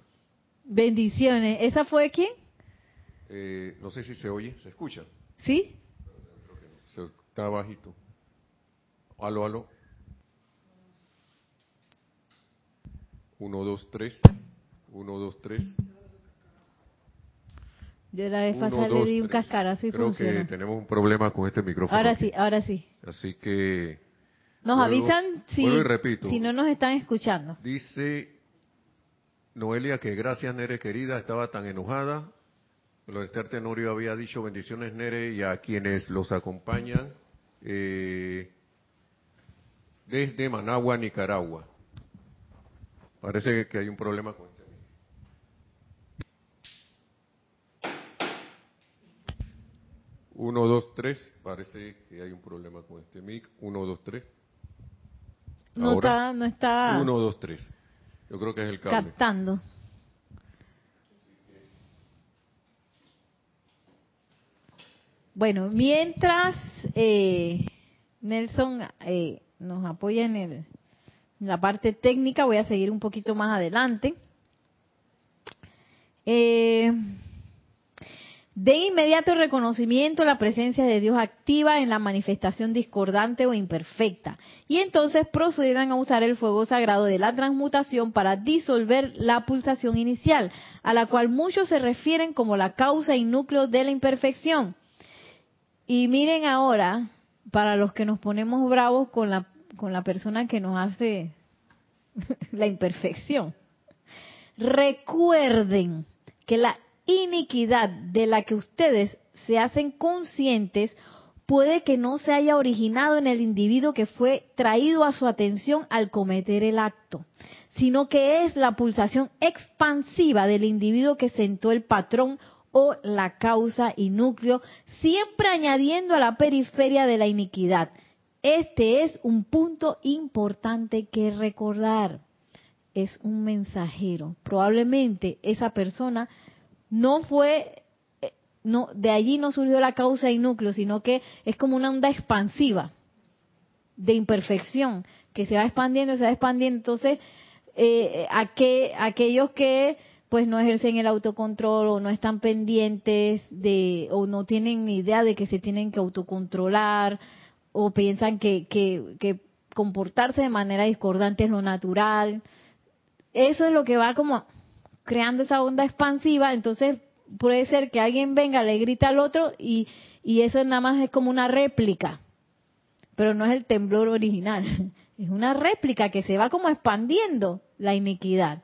Bendiciones. ¿Esa fue quién? Eh, no sé si se oye, ¿se escucha? ¿Sí? Se- está bajito. Aló, aló. Uno, dos, tres. Uno, dos, tres. Yo la vez pasada le di un tres. cascarazo y Creo funcionó. que tenemos un problema con este micrófono. Ahora aquí. sí, ahora sí. Así que Nos Vuelvo- avisan si, repito. si no nos están escuchando. dice Noelia que gracias Nere querida, estaba tan enojada. Lorester Tenorio había dicho bendiciones Nere y a quienes los acompañan eh, desde Managua, Nicaragua. Parece que hay un problema con este. Uno, dos, tres. Parece que hay un problema con este mic. Uno, dos, tres. No Ahora. está, no está Uno, dos, tres. Yo creo que es el cable. captando. Bueno, mientras eh, Nelson eh, nos apoya en, el, en la parte técnica, voy a seguir un poquito más adelante. Eh, de inmediato reconocimiento la presencia de Dios activa en la manifestación discordante o imperfecta. Y entonces procederán a usar el fuego sagrado de la transmutación para disolver la pulsación inicial, a la cual muchos se refieren como la causa y núcleo de la imperfección. Y miren ahora, para los que nos ponemos bravos con la, con la persona que nos hace la imperfección. Recuerden que la iniquidad de la que ustedes se hacen conscientes puede que no se haya originado en el individuo que fue traído a su atención al cometer el acto, sino que es la pulsación expansiva del individuo que sentó el patrón o la causa y núcleo, siempre añadiendo a la periferia de la iniquidad. Este es un punto importante que recordar. Es un mensajero. Probablemente esa persona no fue, eh, no, de allí no surgió la causa y núcleo, sino que es como una onda expansiva de imperfección que se va expandiendo, se va expandiendo. Entonces, eh, aqu- aquellos que pues no ejercen el autocontrol o no están pendientes de o no tienen ni idea de que se tienen que autocontrolar o piensan que, que, que comportarse de manera discordante es lo natural. Eso es lo que va como creando esa onda expansiva, entonces puede ser que alguien venga, le grita al otro y, y eso nada más es como una réplica, pero no es el temblor original, es una réplica que se va como expandiendo la iniquidad.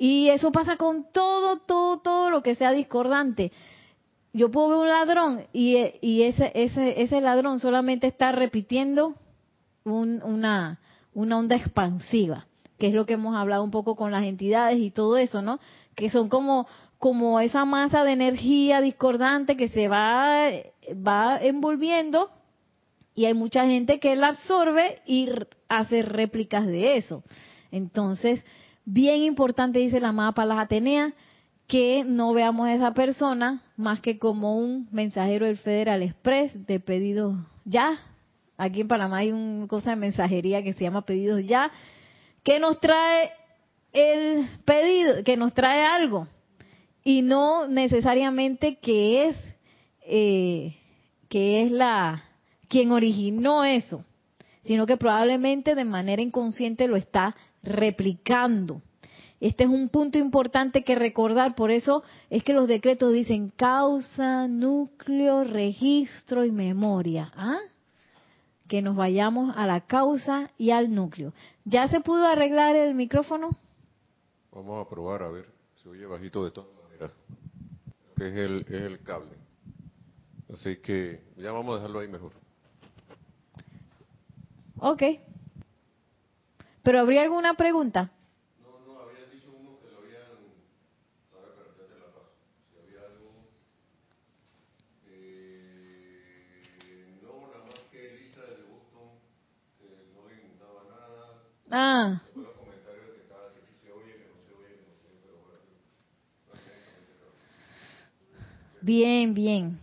Y eso pasa con todo, todo, todo lo que sea discordante. Yo puedo ver un ladrón y, y ese, ese, ese ladrón solamente está repitiendo un- una, una onda expansiva, que es lo que hemos hablado un poco con las entidades y todo eso, ¿no? Que son como, como esa masa de energía discordante que se va, va envolviendo y hay mucha gente que la absorbe y hace réplicas de eso. Entonces, bien importante, dice la amada Palas Atenea, que no veamos a esa persona más que como un mensajero del Federal Express de pedidos ya. Aquí en Panamá hay una cosa de mensajería que se llama pedidos ya, que nos trae el pedido, que nos trae algo y no necesariamente que es eh, que es la quien originó eso, sino que probablemente de manera inconsciente lo está replicando. Este es un punto importante que recordar, por eso es que los decretos dicen causa, núcleo, registro y memoria. ¿Ah? Que nos vayamos a la causa y al núcleo. ¿Ya se pudo arreglar el micrófono? Vamos a probar a ver. Se oye bajito de todas maneras. Que es el, es el cable. Así que ya vamos a dejarlo ahí mejor. Ok. ¿Pero habría alguna pregunta? no, nada más que Elisa de Boston, que no le inmutaba nada. Ah, Bien, bien.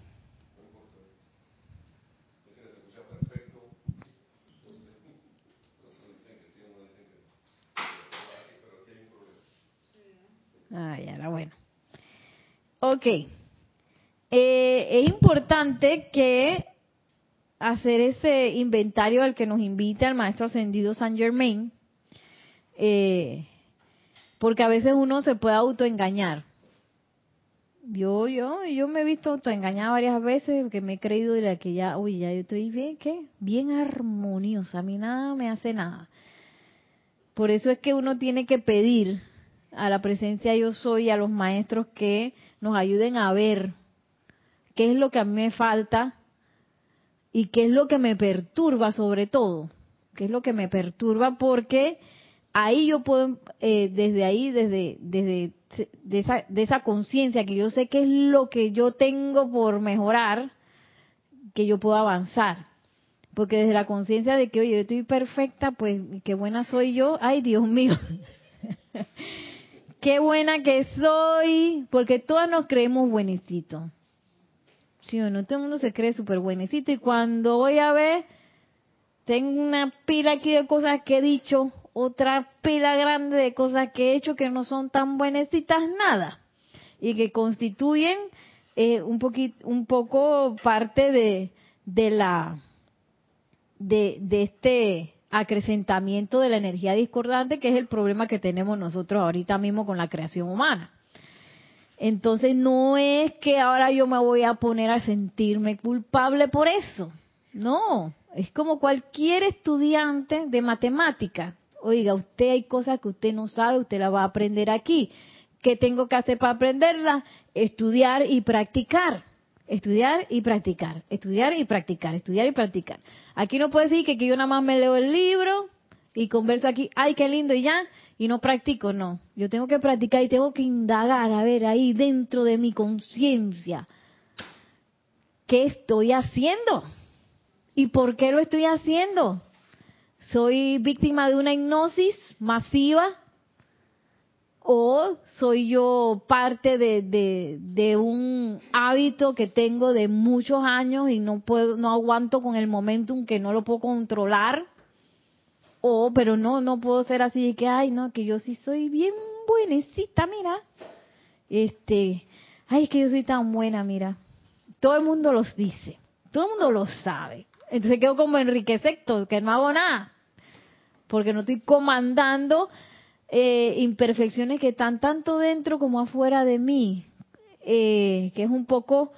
Ay, ahora bueno. Ok. Eh, es importante que hacer ese inventario al que nos invita el maestro ascendido San Germain, eh, porque a veces uno se puede autoengañar. Yo, yo, yo me he visto autoengañada varias veces, que me he creído de la que ya, uy, ya yo estoy bien, ¿qué? Bien armoniosa, a mí nada me hace nada. Por eso es que uno tiene que pedir a la presencia yo soy, a los maestros que nos ayuden a ver qué es lo que a mí me falta y qué es lo que me perturba sobre todo, qué es lo que me perturba porque ahí yo puedo, eh, desde ahí, desde, desde de esa, de esa conciencia que yo sé qué es lo que yo tengo por mejorar, que yo puedo avanzar. Porque desde la conciencia de que, oye, yo estoy perfecta, pues qué buena soy yo, ay Dios mío, qué buena que soy, porque todas nos creemos buenecitos. Sí o no, todo el mundo se cree súper buenecito y cuando voy a ver, tengo una pila aquí de cosas que he dicho, otra pila grande de cosas que he hecho que no son tan buenecitas nada y que constituyen eh, un poquito, un poco parte de, de la de, de este acrecentamiento de la energía discordante que es el problema que tenemos nosotros ahorita mismo con la creación humana. Entonces no es que ahora yo me voy a poner a sentirme culpable por eso. No, es como cualquier estudiante de matemática. Oiga, usted hay cosas que usted no sabe, usted la va a aprender aquí. ¿Qué tengo que hacer para aprenderla? Estudiar y practicar. Estudiar y practicar. Estudiar y practicar. Estudiar y practicar. Aquí no puede decir que, que yo nada más me leo el libro y converso aquí, ay, qué lindo, y ya, y no practico, no. Yo tengo que practicar y tengo que indagar, a ver, ahí dentro de mi conciencia, ¿qué estoy haciendo? ¿Y por qué lo estoy haciendo? ¿Soy víctima de una hipnosis masiva? ¿O soy yo parte de, de, un hábito que tengo de muchos años y no puedo, no aguanto con el momentum que no lo puedo controlar? O, pero no, no puedo ser así de que, ay, no, que yo sí soy bien buenecita, mira. Este, ay, es que yo soy tan buena, mira. Todo el mundo los dice, todo el mundo lo sabe. Entonces quedo como Enrique Sector, que no hago nada. Porque no estoy comandando eh, imperfecciones que están tanto dentro como afuera de mí. Eh, que es un poco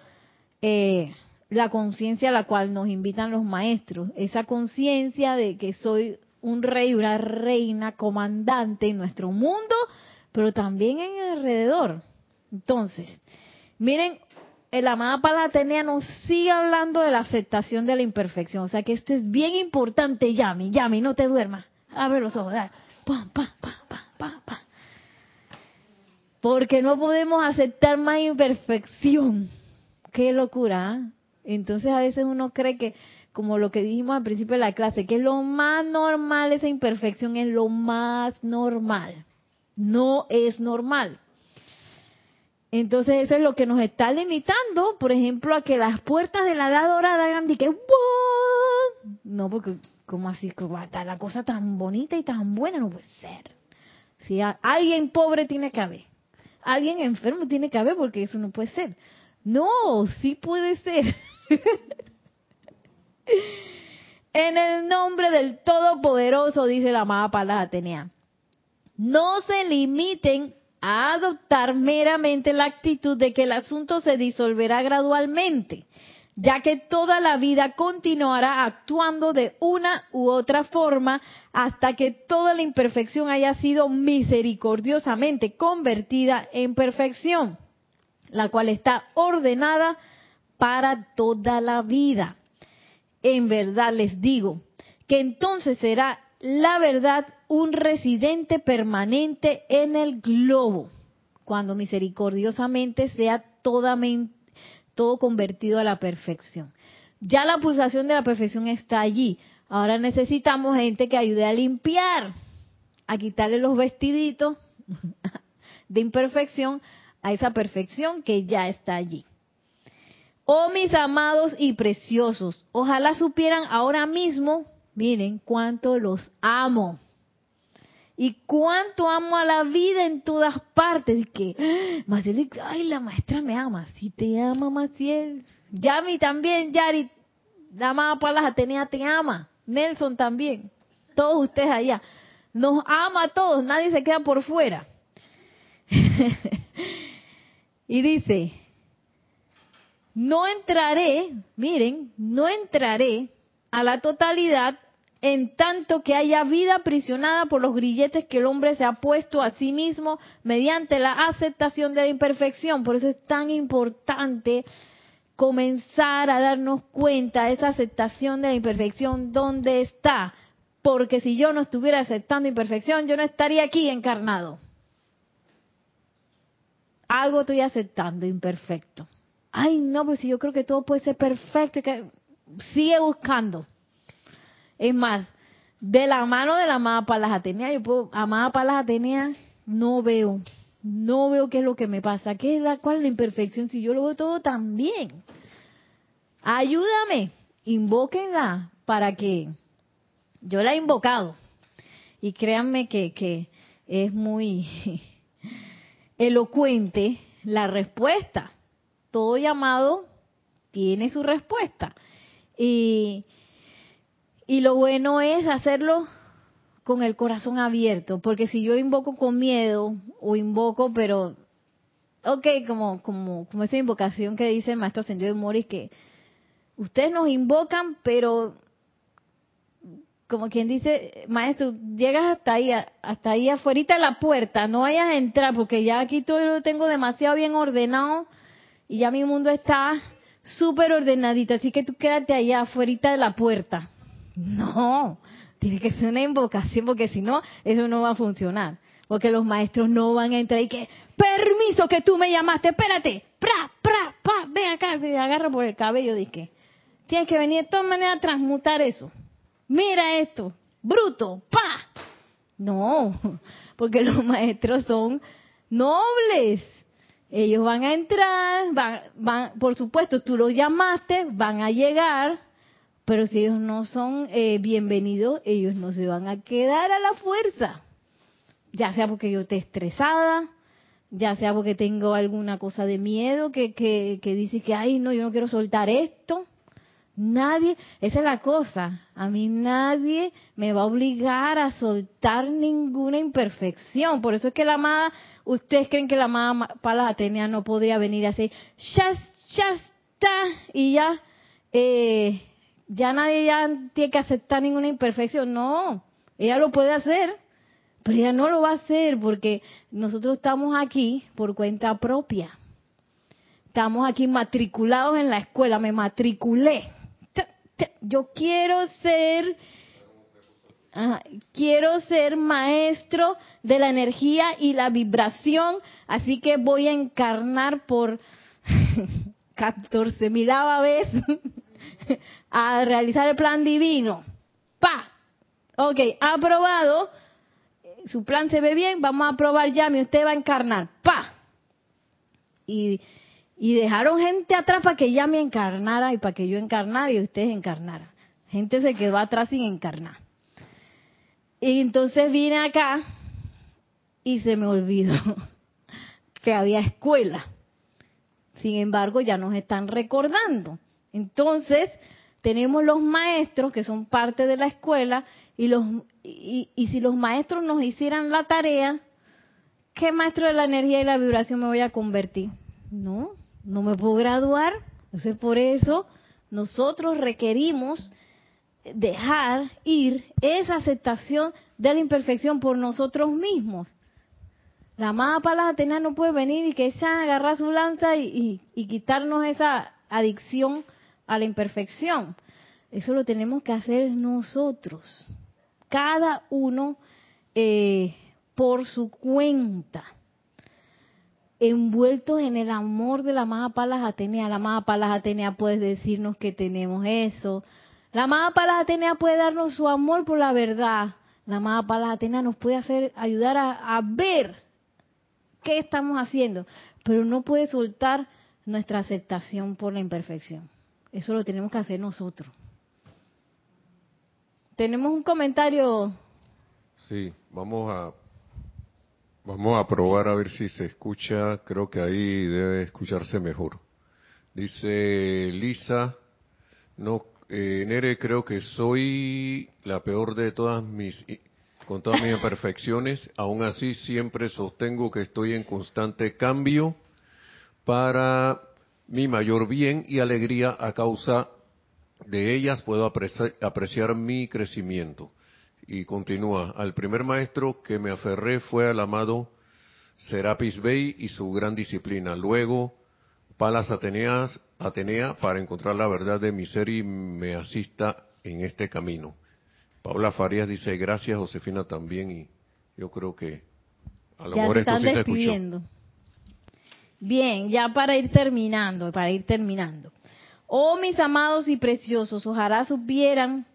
eh, la conciencia a la cual nos invitan los maestros. Esa conciencia de que soy un rey, una reina, comandante en nuestro mundo, pero también en el alrededor. Entonces, miren, el amada Pala Atenea nos sigue hablando de la aceptación de la imperfección. O sea que esto es bien importante, Yami, Yami, no te duermas. Abre los ojos, dale. Pa, pa, pa, pa, pa. Porque no podemos aceptar más imperfección. Qué locura. ¿eh? Entonces a veces uno cree que como lo que dijimos al principio de la clase, que es lo más normal, esa imperfección es lo más normal. No es normal. Entonces eso es lo que nos está limitando, por ejemplo, a que las puertas de la edad dorada hagan de que no, porque como así como está la cosa tan bonita y tan buena no puede ser. Si alguien pobre tiene que haber, alguien enfermo tiene que haber porque eso no puede ser. No, sí puede ser. En el nombre del Todopoderoso, dice la amada Palas Atenea, no se limiten a adoptar meramente la actitud de que el asunto se disolverá gradualmente, ya que toda la vida continuará actuando de una u otra forma hasta que toda la imperfección haya sido misericordiosamente convertida en perfección, la cual está ordenada para toda la vida. En verdad les digo, que entonces será la verdad un residente permanente en el globo, cuando misericordiosamente sea todo convertido a la perfección. Ya la pulsación de la perfección está allí. Ahora necesitamos gente que ayude a limpiar, a quitarle los vestiditos de imperfección a esa perfección que ya está allí. Oh mis amados y preciosos, ojalá supieran ahora mismo, miren cuánto los amo. Y cuánto amo a la vida en todas partes. Y que, ¡Ah! Maciel, ay, la maestra me ama. Si te ama, Maciel. Yami también, Yari. La amada Palas Atenea te ama. Nelson también. Todos ustedes allá. Nos ama a todos. Nadie se queda por fuera. y dice, no entraré, miren, no entraré a la totalidad en tanto que haya vida aprisionada por los grilletes que el hombre se ha puesto a sí mismo mediante la aceptación de la imperfección. Por eso es tan importante comenzar a darnos cuenta de esa aceptación de la imperfección, dónde está. Porque si yo no estuviera aceptando imperfección, yo no estaría aquí encarnado. Algo estoy aceptando imperfecto. Ay, no, pues si yo creo que todo puede ser perfecto, que sigue buscando. Es más, de la mano de la amada Palas Atenea, yo puedo, amada Palas Atenea, no veo, no veo qué es lo que me pasa, qué es la, cuál es la imperfección, si yo lo veo todo tan bien. Ayúdame, invóquenla para que yo la he invocado. Y créanme que, que es muy elocuente la respuesta. Todo llamado tiene su respuesta. Y, y lo bueno es hacerlo con el corazón abierto, porque si yo invoco con miedo o invoco, pero, ok, como, como, como esa invocación que dice el maestro Ascendido de Moris, que ustedes nos invocan, pero como quien dice, maestro, llegas hasta ahí, hasta ahí afuera de la puerta, no vayas a entrar, porque ya aquí todo lo tengo demasiado bien ordenado y ya mi mundo está súper ordenadito, así que tú quédate allá afuera de la puerta. No, tiene que ser una invocación, porque si no, eso no va a funcionar. Porque los maestros no van a entrar y que, permiso que tú me llamaste, espérate, pra, pra, pa, ven acá, te agarra por el cabello, dije, tienes que venir de todas maneras a transmutar eso. Mira esto, bruto, pa. No, porque los maestros son nobles. Ellos van a entrar, van, van, por supuesto, tú los llamaste, van a llegar, pero si ellos no son eh, bienvenidos, ellos no se van a quedar a la fuerza. Ya sea porque yo esté estresada, ya sea porque tengo alguna cosa de miedo que, que, que dice que, ay, no, yo no quiero soltar esto. Nadie, esa es la cosa, a mí nadie me va a obligar a soltar ninguna imperfección. Por eso es que la amada, ustedes creen que la amada Palas Atenea no podría venir así, ya, ya está, y ya, eh, ya nadie ya tiene que aceptar ninguna imperfección. No, ella lo puede hacer, pero ella no lo va a hacer porque nosotros estamos aquí por cuenta propia. Estamos aquí matriculados en la escuela, me matriculé yo quiero ser, quiero ser maestro de la energía y la vibración, así que voy a encarnar por 14 mil vez a realizar el plan divino. Pa, ok, aprobado. Su plan se ve bien, vamos a aprobar ya, y usted va a encarnar. Pa. Y y dejaron gente atrás para que ella me encarnara y para que yo encarnara y ustedes encarnaran. Gente se quedó atrás sin encarnar. Y entonces vine acá y se me olvidó que había escuela. Sin embargo, ya nos están recordando. Entonces, tenemos los maestros que son parte de la escuela y, los, y, y si los maestros nos hicieran la tarea, ¿qué maestro de la energía y la vibración me voy a convertir? No, no me puedo graduar. Entonces, por eso nosotros requerimos dejar ir esa aceptación de la imperfección por nosotros mismos. La amada Palas Atenea no puede venir y que ella agarra su lanza y, quitarnos esa adicción a la imperfección. Eso lo tenemos que hacer nosotros, cada uno eh, por su cuenta envueltos en el amor de la amada Palas Atenea. La amada Palas Atenea puede decirnos que tenemos eso. La amada Palas Atenea puede darnos su amor por la verdad. La amada Palas Atenea nos puede hacer ayudar a, a ver qué estamos haciendo, pero no puede soltar nuestra aceptación por la imperfección. Eso lo tenemos que hacer nosotros. Tenemos un comentario. Sí, Vamos a vamos a probar a ver si se escucha. Creo que ahí debe escucharse mejor. Dice Lisa, no, eh, Nere, creo que soy la peor de todas mis, con todas mis imperfecciones. Aún así, siempre sostengo que estoy en constante cambio para mi mayor bien y alegría a causa de ellas puedo apreciar, apreciar mi crecimiento. Y continúa, al primer maestro que me aferré fue al amado Serapis Bey y su gran disciplina. Luego, Palas Ateneas, Atenea para encontrar la verdad de mi ser y me asista en este camino. Paula Farías dice, gracias Josefina también y yo creo que a lo ya mejor se esto están sí se despidiendo. Bien, ya para ir terminando, para ir terminando. Oh mis amados y preciosos, ojalá supieran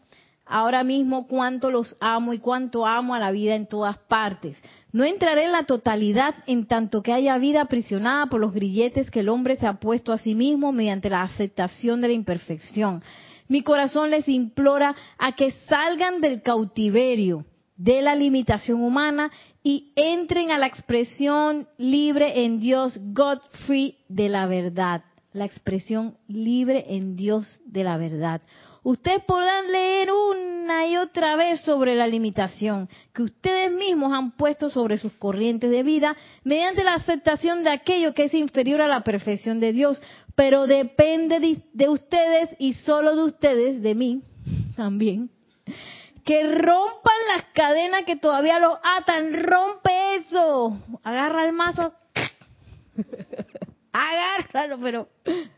ahora mismo cuánto los amo y cuánto amo a la vida en todas partes. No entraré en la totalidad en tanto que haya vida aprisionada por los grilletes que el hombre se ha puesto a sí mismo mediante la aceptación de la imperfección. Mi corazón les implora a que salgan del cautiverio, de la limitación humana y entren a la expresión libre en Dios, God free de la verdad. La expresión libre en Dios de la verdad. Ustedes podrán leer una y otra vez sobre la limitación que ustedes mismos han puesto sobre sus corrientes de vida mediante la aceptación de aquello que es inferior a la perfección de Dios, pero depende de, de ustedes y solo de ustedes, de mí también, que rompan las cadenas que todavía los atan, rompe eso, agarra el mazo, agárralo, pero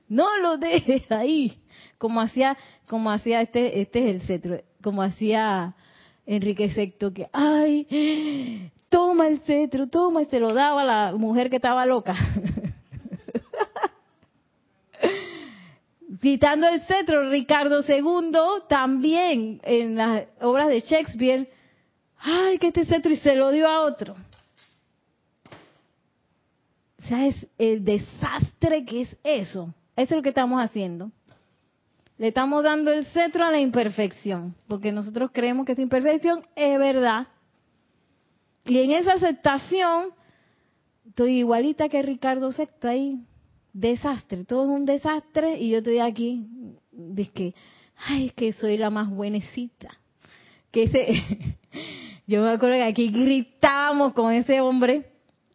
no lo dejes ahí, como hacía, como hacía este, este es el cetro, como hacía Enrique VI, que, ay, toma el cetro, toma, y se lo daba a la mujer que estaba loca. Citando el cetro, Ricardo II también en las obras de Shakespeare, ay, que este cetro y se lo dio a otro. O sea, es el desastre que es eso. Eso es lo que estamos haciendo. Le estamos dando el cetro a la imperfección, porque nosotros creemos que esa imperfección es verdad. Y en esa aceptación, estoy igualita que Ricardo VI ahí, desastre, todo es un desastre, y yo estoy aquí, que, ay, que soy la más buenecita. Que ese, yo me acuerdo que aquí gritábamos con ese hombre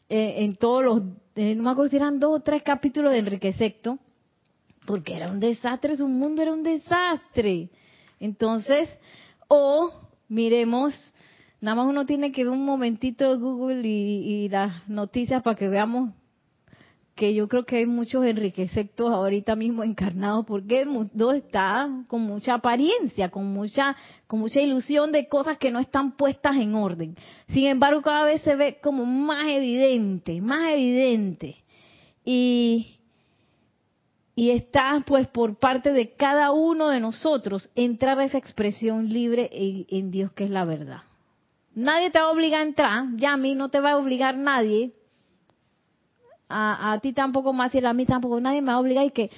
eh, en todos los, eh, no me acuerdo si eran dos o tres capítulos de Enrique VI, porque era un desastre, su mundo era un desastre. Entonces, o miremos, nada más uno tiene que ver un momentito de Google y, y las noticias para que veamos que yo creo que hay muchos enriquecectos ahorita mismo encarnados porque el mundo está con mucha apariencia, con mucha, con mucha ilusión de cosas que no están puestas en orden. Sin embargo, cada vez se ve como más evidente, más evidente. Y, y está pues por parte de cada uno de nosotros entrar a esa expresión libre en, en Dios que es la verdad. Nadie te va a obligar a entrar, ya a mí no te va a obligar nadie, a, a ti tampoco y a mí tampoco, nadie me va obligar y que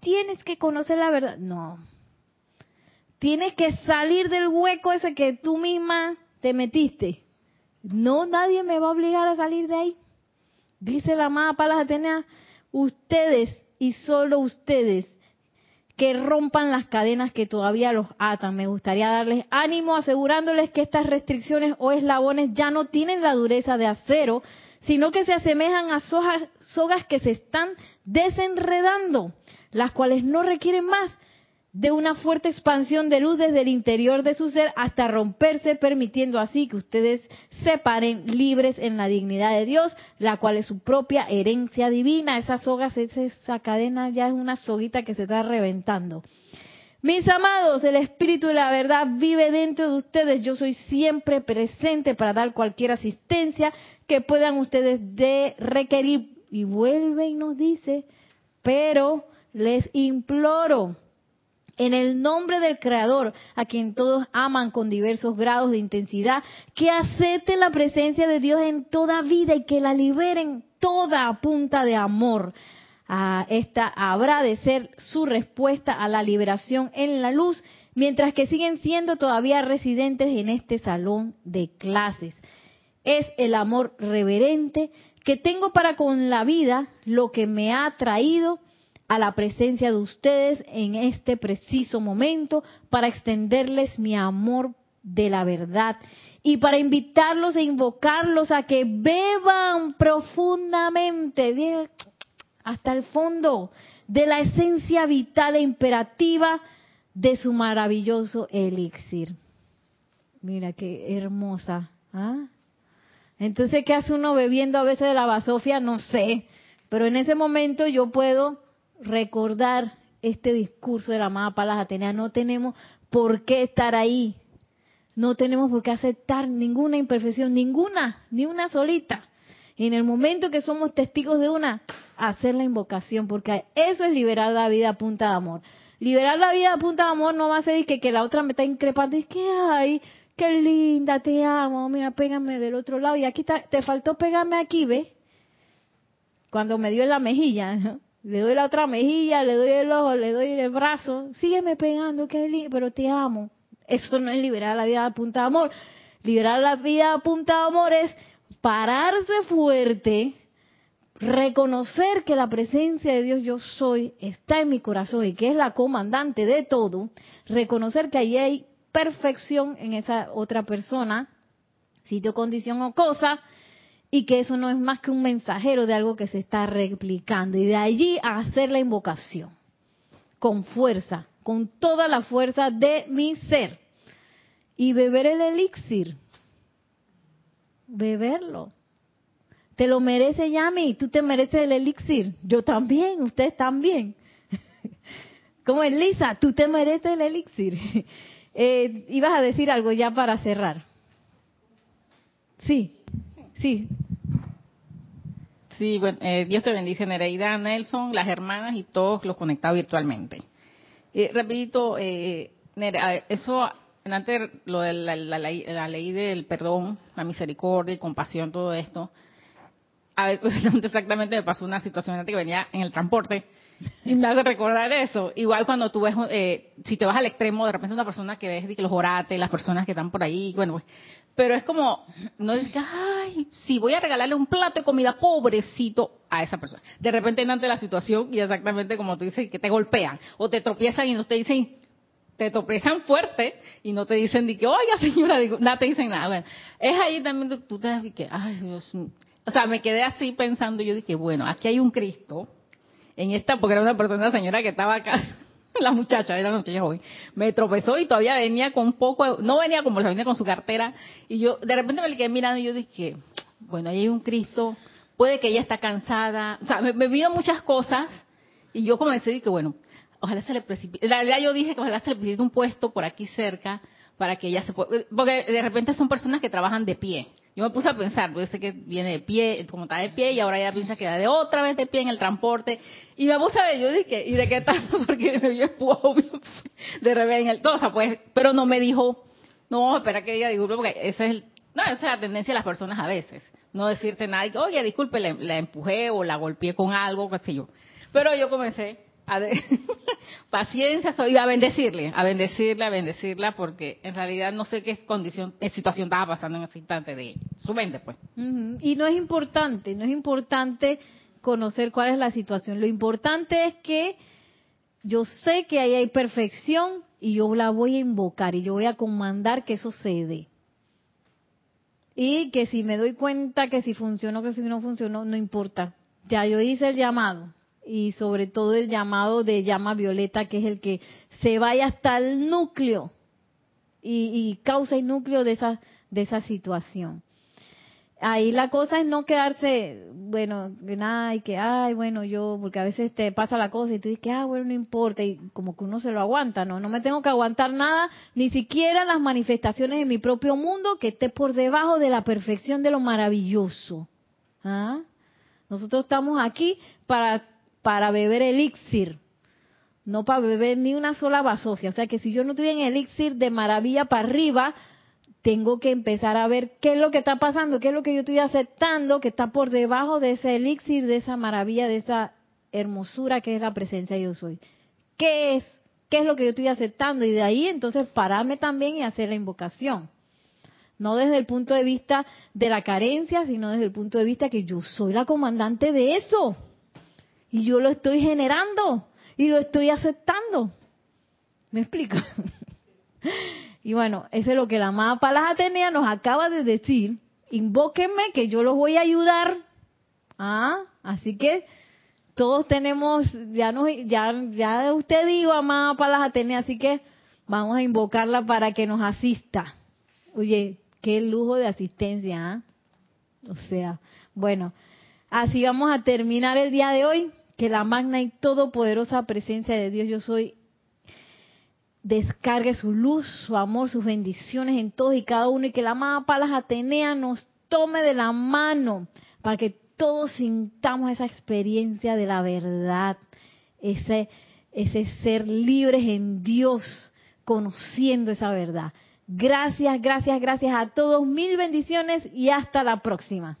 tienes que conocer la verdad. No. Tienes que salir del hueco ese que tú misma te metiste. No, nadie me va a obligar a salir de ahí. Dice la amada Palas Atenea, ustedes y solo ustedes que rompan las cadenas que todavía los atan. Me gustaría darles ánimo asegurándoles que estas restricciones o eslabones ya no tienen la dureza de acero, sino que se asemejan a sogas, que se están desenredando, las cuales no requieren más de una fuerte expansión de luz desde el interior de su ser hasta romperse, permitiendo así que ustedes se paren libres en la dignidad de Dios, la cual es su propia herencia divina. Esas sogas, esa cadena ya es una soguita que se está reventando. Mis amados, el Espíritu de la verdad vive dentro de ustedes. Yo soy siempre presente para dar cualquier asistencia que puedan ustedes de requerir. Y vuelve y nos dice, pero les imploro en el nombre del Creador, a quien todos aman con diversos grados de intensidad, que acepten la presencia de Dios en toda vida y que la liberen toda punta de amor. Ah, esta habrá de ser su respuesta a la liberación en la luz, mientras que siguen siendo todavía residentes en este salón de clases. es el amor reverente que tengo para con la vida lo que me ha traído a la presencia de ustedes en este preciso momento para extenderles mi amor de la verdad y para invitarlos e invocarlos a que beban profundamente hasta el fondo de la esencia vital e imperativa de su maravilloso elixir. Mira qué hermosa. ¿ah? Entonces, ¿qué hace uno bebiendo a veces de la basofia? No sé. Pero en ese momento yo puedo recordar este discurso de la amada Palas Atenea. No tenemos por qué estar ahí. No tenemos por qué aceptar ninguna imperfección, ninguna, ni una solita. En el momento que somos testigos de una, hacer la invocación, porque eso es liberar la vida a punta de amor. Liberar la vida a punta de amor no va a ser que, que la otra me está increpando y que, ay, qué linda, te amo, mira, pégame del otro lado. Y aquí te faltó pegarme aquí, ¿ves? Cuando me dio en la mejilla, le doy la otra mejilla, le doy el ojo, le doy el brazo, sígueme pegando, qué lindo, pero te amo. Eso no es liberar la vida a punta de amor. Liberar la vida a punta de amor es pararse fuerte, reconocer que la presencia de Dios yo soy está en mi corazón y que es la comandante de todo, reconocer que ahí hay perfección en esa otra persona, sitio, condición o cosa, y que eso no es más que un mensajero de algo que se está replicando. Y de allí a hacer la invocación, con fuerza, con toda la fuerza de mi ser. Y beber el elixir. Beberlo. Te lo merece Yami, tú te mereces el elixir. Yo también, ustedes también. Como es Lisa, tú te mereces el elixir. Eh, ibas a decir algo ya para cerrar. Sí, sí. Sí, bueno, eh, Dios te bendice, Nereida, Nelson, las hermanas y todos los conectados virtualmente. Eh, rapidito, eh, eso, antes lo de la, la, ley del perdón, la misericordia y compasión, todo esto, a ver, exactamente me pasó una situación antes que venía en el transporte y me hace recordar eso. Igual cuando tú ves, eh, si te vas al extremo, de repente una persona que ves que los orates, las personas que están por ahí, bueno, pues, pero es como, no dices, ay, si voy a regalarle un plato de comida pobrecito a esa persona. De repente ante la situación y exactamente como tú dices, que te golpean o te tropiezan y no te dicen, te tropiezan fuerte y no te dicen ni que, oiga señora, digo, nada te dicen nada. Bueno, es ahí también tú te das que, ay Dios O sea, me quedé así pensando, yo dije, bueno, aquí hay un Cristo en esta, porque era una persona, señora que estaba acá, la muchacha, era una muchacha joven, me tropezó y todavía venía con poco, no venía como se venía con su cartera, y yo de repente me quedé mirando y yo dije, bueno, ahí hay un Cristo, puede que ella está cansada, o sea, me, me vino muchas cosas, y yo comencé decir que bueno, ojalá se le precipite, la verdad yo dije que ojalá se le precipite un puesto por aquí cerca, para que ella se pueda, porque de repente son personas que trabajan de pie. Yo me puse a pensar, yo sé que viene de pie, como está de pie, y ahora ella piensa que da de otra vez de pie en el transporte, y me puse a ver, yo dije, ¿y de qué tanto? Porque me vio de repente en el, todo, o sea, pues, pero no me dijo, no vamos a esperar que ella disculpe, porque esa es, no, esa es la tendencia de las personas a veces, no decirte nada, oye, disculpe, la empujé o la golpeé con algo, qué sé yo. Pero yo comencé, a de, paciencia, soy a bendecirle, a bendecirle, a bendecirla, porque en realidad no sé qué condición, situación estaba pasando en ese instante de Su mente, pues. Y no es importante, no es importante conocer cuál es la situación. Lo importante es que yo sé que ahí hay perfección y yo la voy a invocar y yo voy a comandar que eso se. Y que si me doy cuenta que si funcionó, que si no funcionó, no importa. Ya yo hice el llamado y sobre todo el llamado de llama violeta, que es el que se vaya hasta el núcleo y, causa el núcleo de esa, de esa situación. Ahí la cosa es no quedarse, bueno, nada, y que, ay, bueno, yo, porque a veces te pasa la cosa y tú dices que, ah, bueno, no importa, y como que uno se lo aguanta, ¿no? No me tengo que aguantar nada, ni siquiera las manifestaciones de mi propio mundo que esté por debajo de la perfección de lo maravilloso. ¿Ah? Nosotros estamos aquí para para beber elixir, no para beber ni una sola basofia. O sea que si yo no estoy en elixir de maravilla para arriba, tengo que empezar a ver qué es lo que está pasando, qué es lo que yo estoy aceptando, que está por debajo de ese elixir, de esa maravilla, de esa hermosura que es la presencia de yo soy. ¿Qué es? ¿Qué es lo que yo estoy aceptando? Y de ahí entonces pararme también y hacer la invocación. No desde el punto de vista de la carencia, sino desde el punto de vista que yo soy la comandante de eso. Y yo lo estoy generando y lo estoy aceptando. ¿Me explico? y bueno, eso es lo que la amada Palas Atenea nos acaba de decir. Invóquenme que yo los voy a ayudar. Ah, así que todos tenemos, ya nos, ya, ya usted dijo, amada Palas Atenea, así que vamos a invocarla para que nos asista. Oye, qué lujo de asistencia, ¿ah? O sea, bueno, así vamos a terminar el día de hoy. Que la magna y todopoderosa presencia de Dios yo soy descargue su luz, su amor, sus bendiciones en todos y cada uno y que la amada Palas Atenea nos tome de la mano para que todos sintamos esa experiencia de la verdad, ese, ese ser libres en Dios, conociendo esa verdad. Gracias, gracias, gracias a todos. Mil bendiciones y hasta la próxima.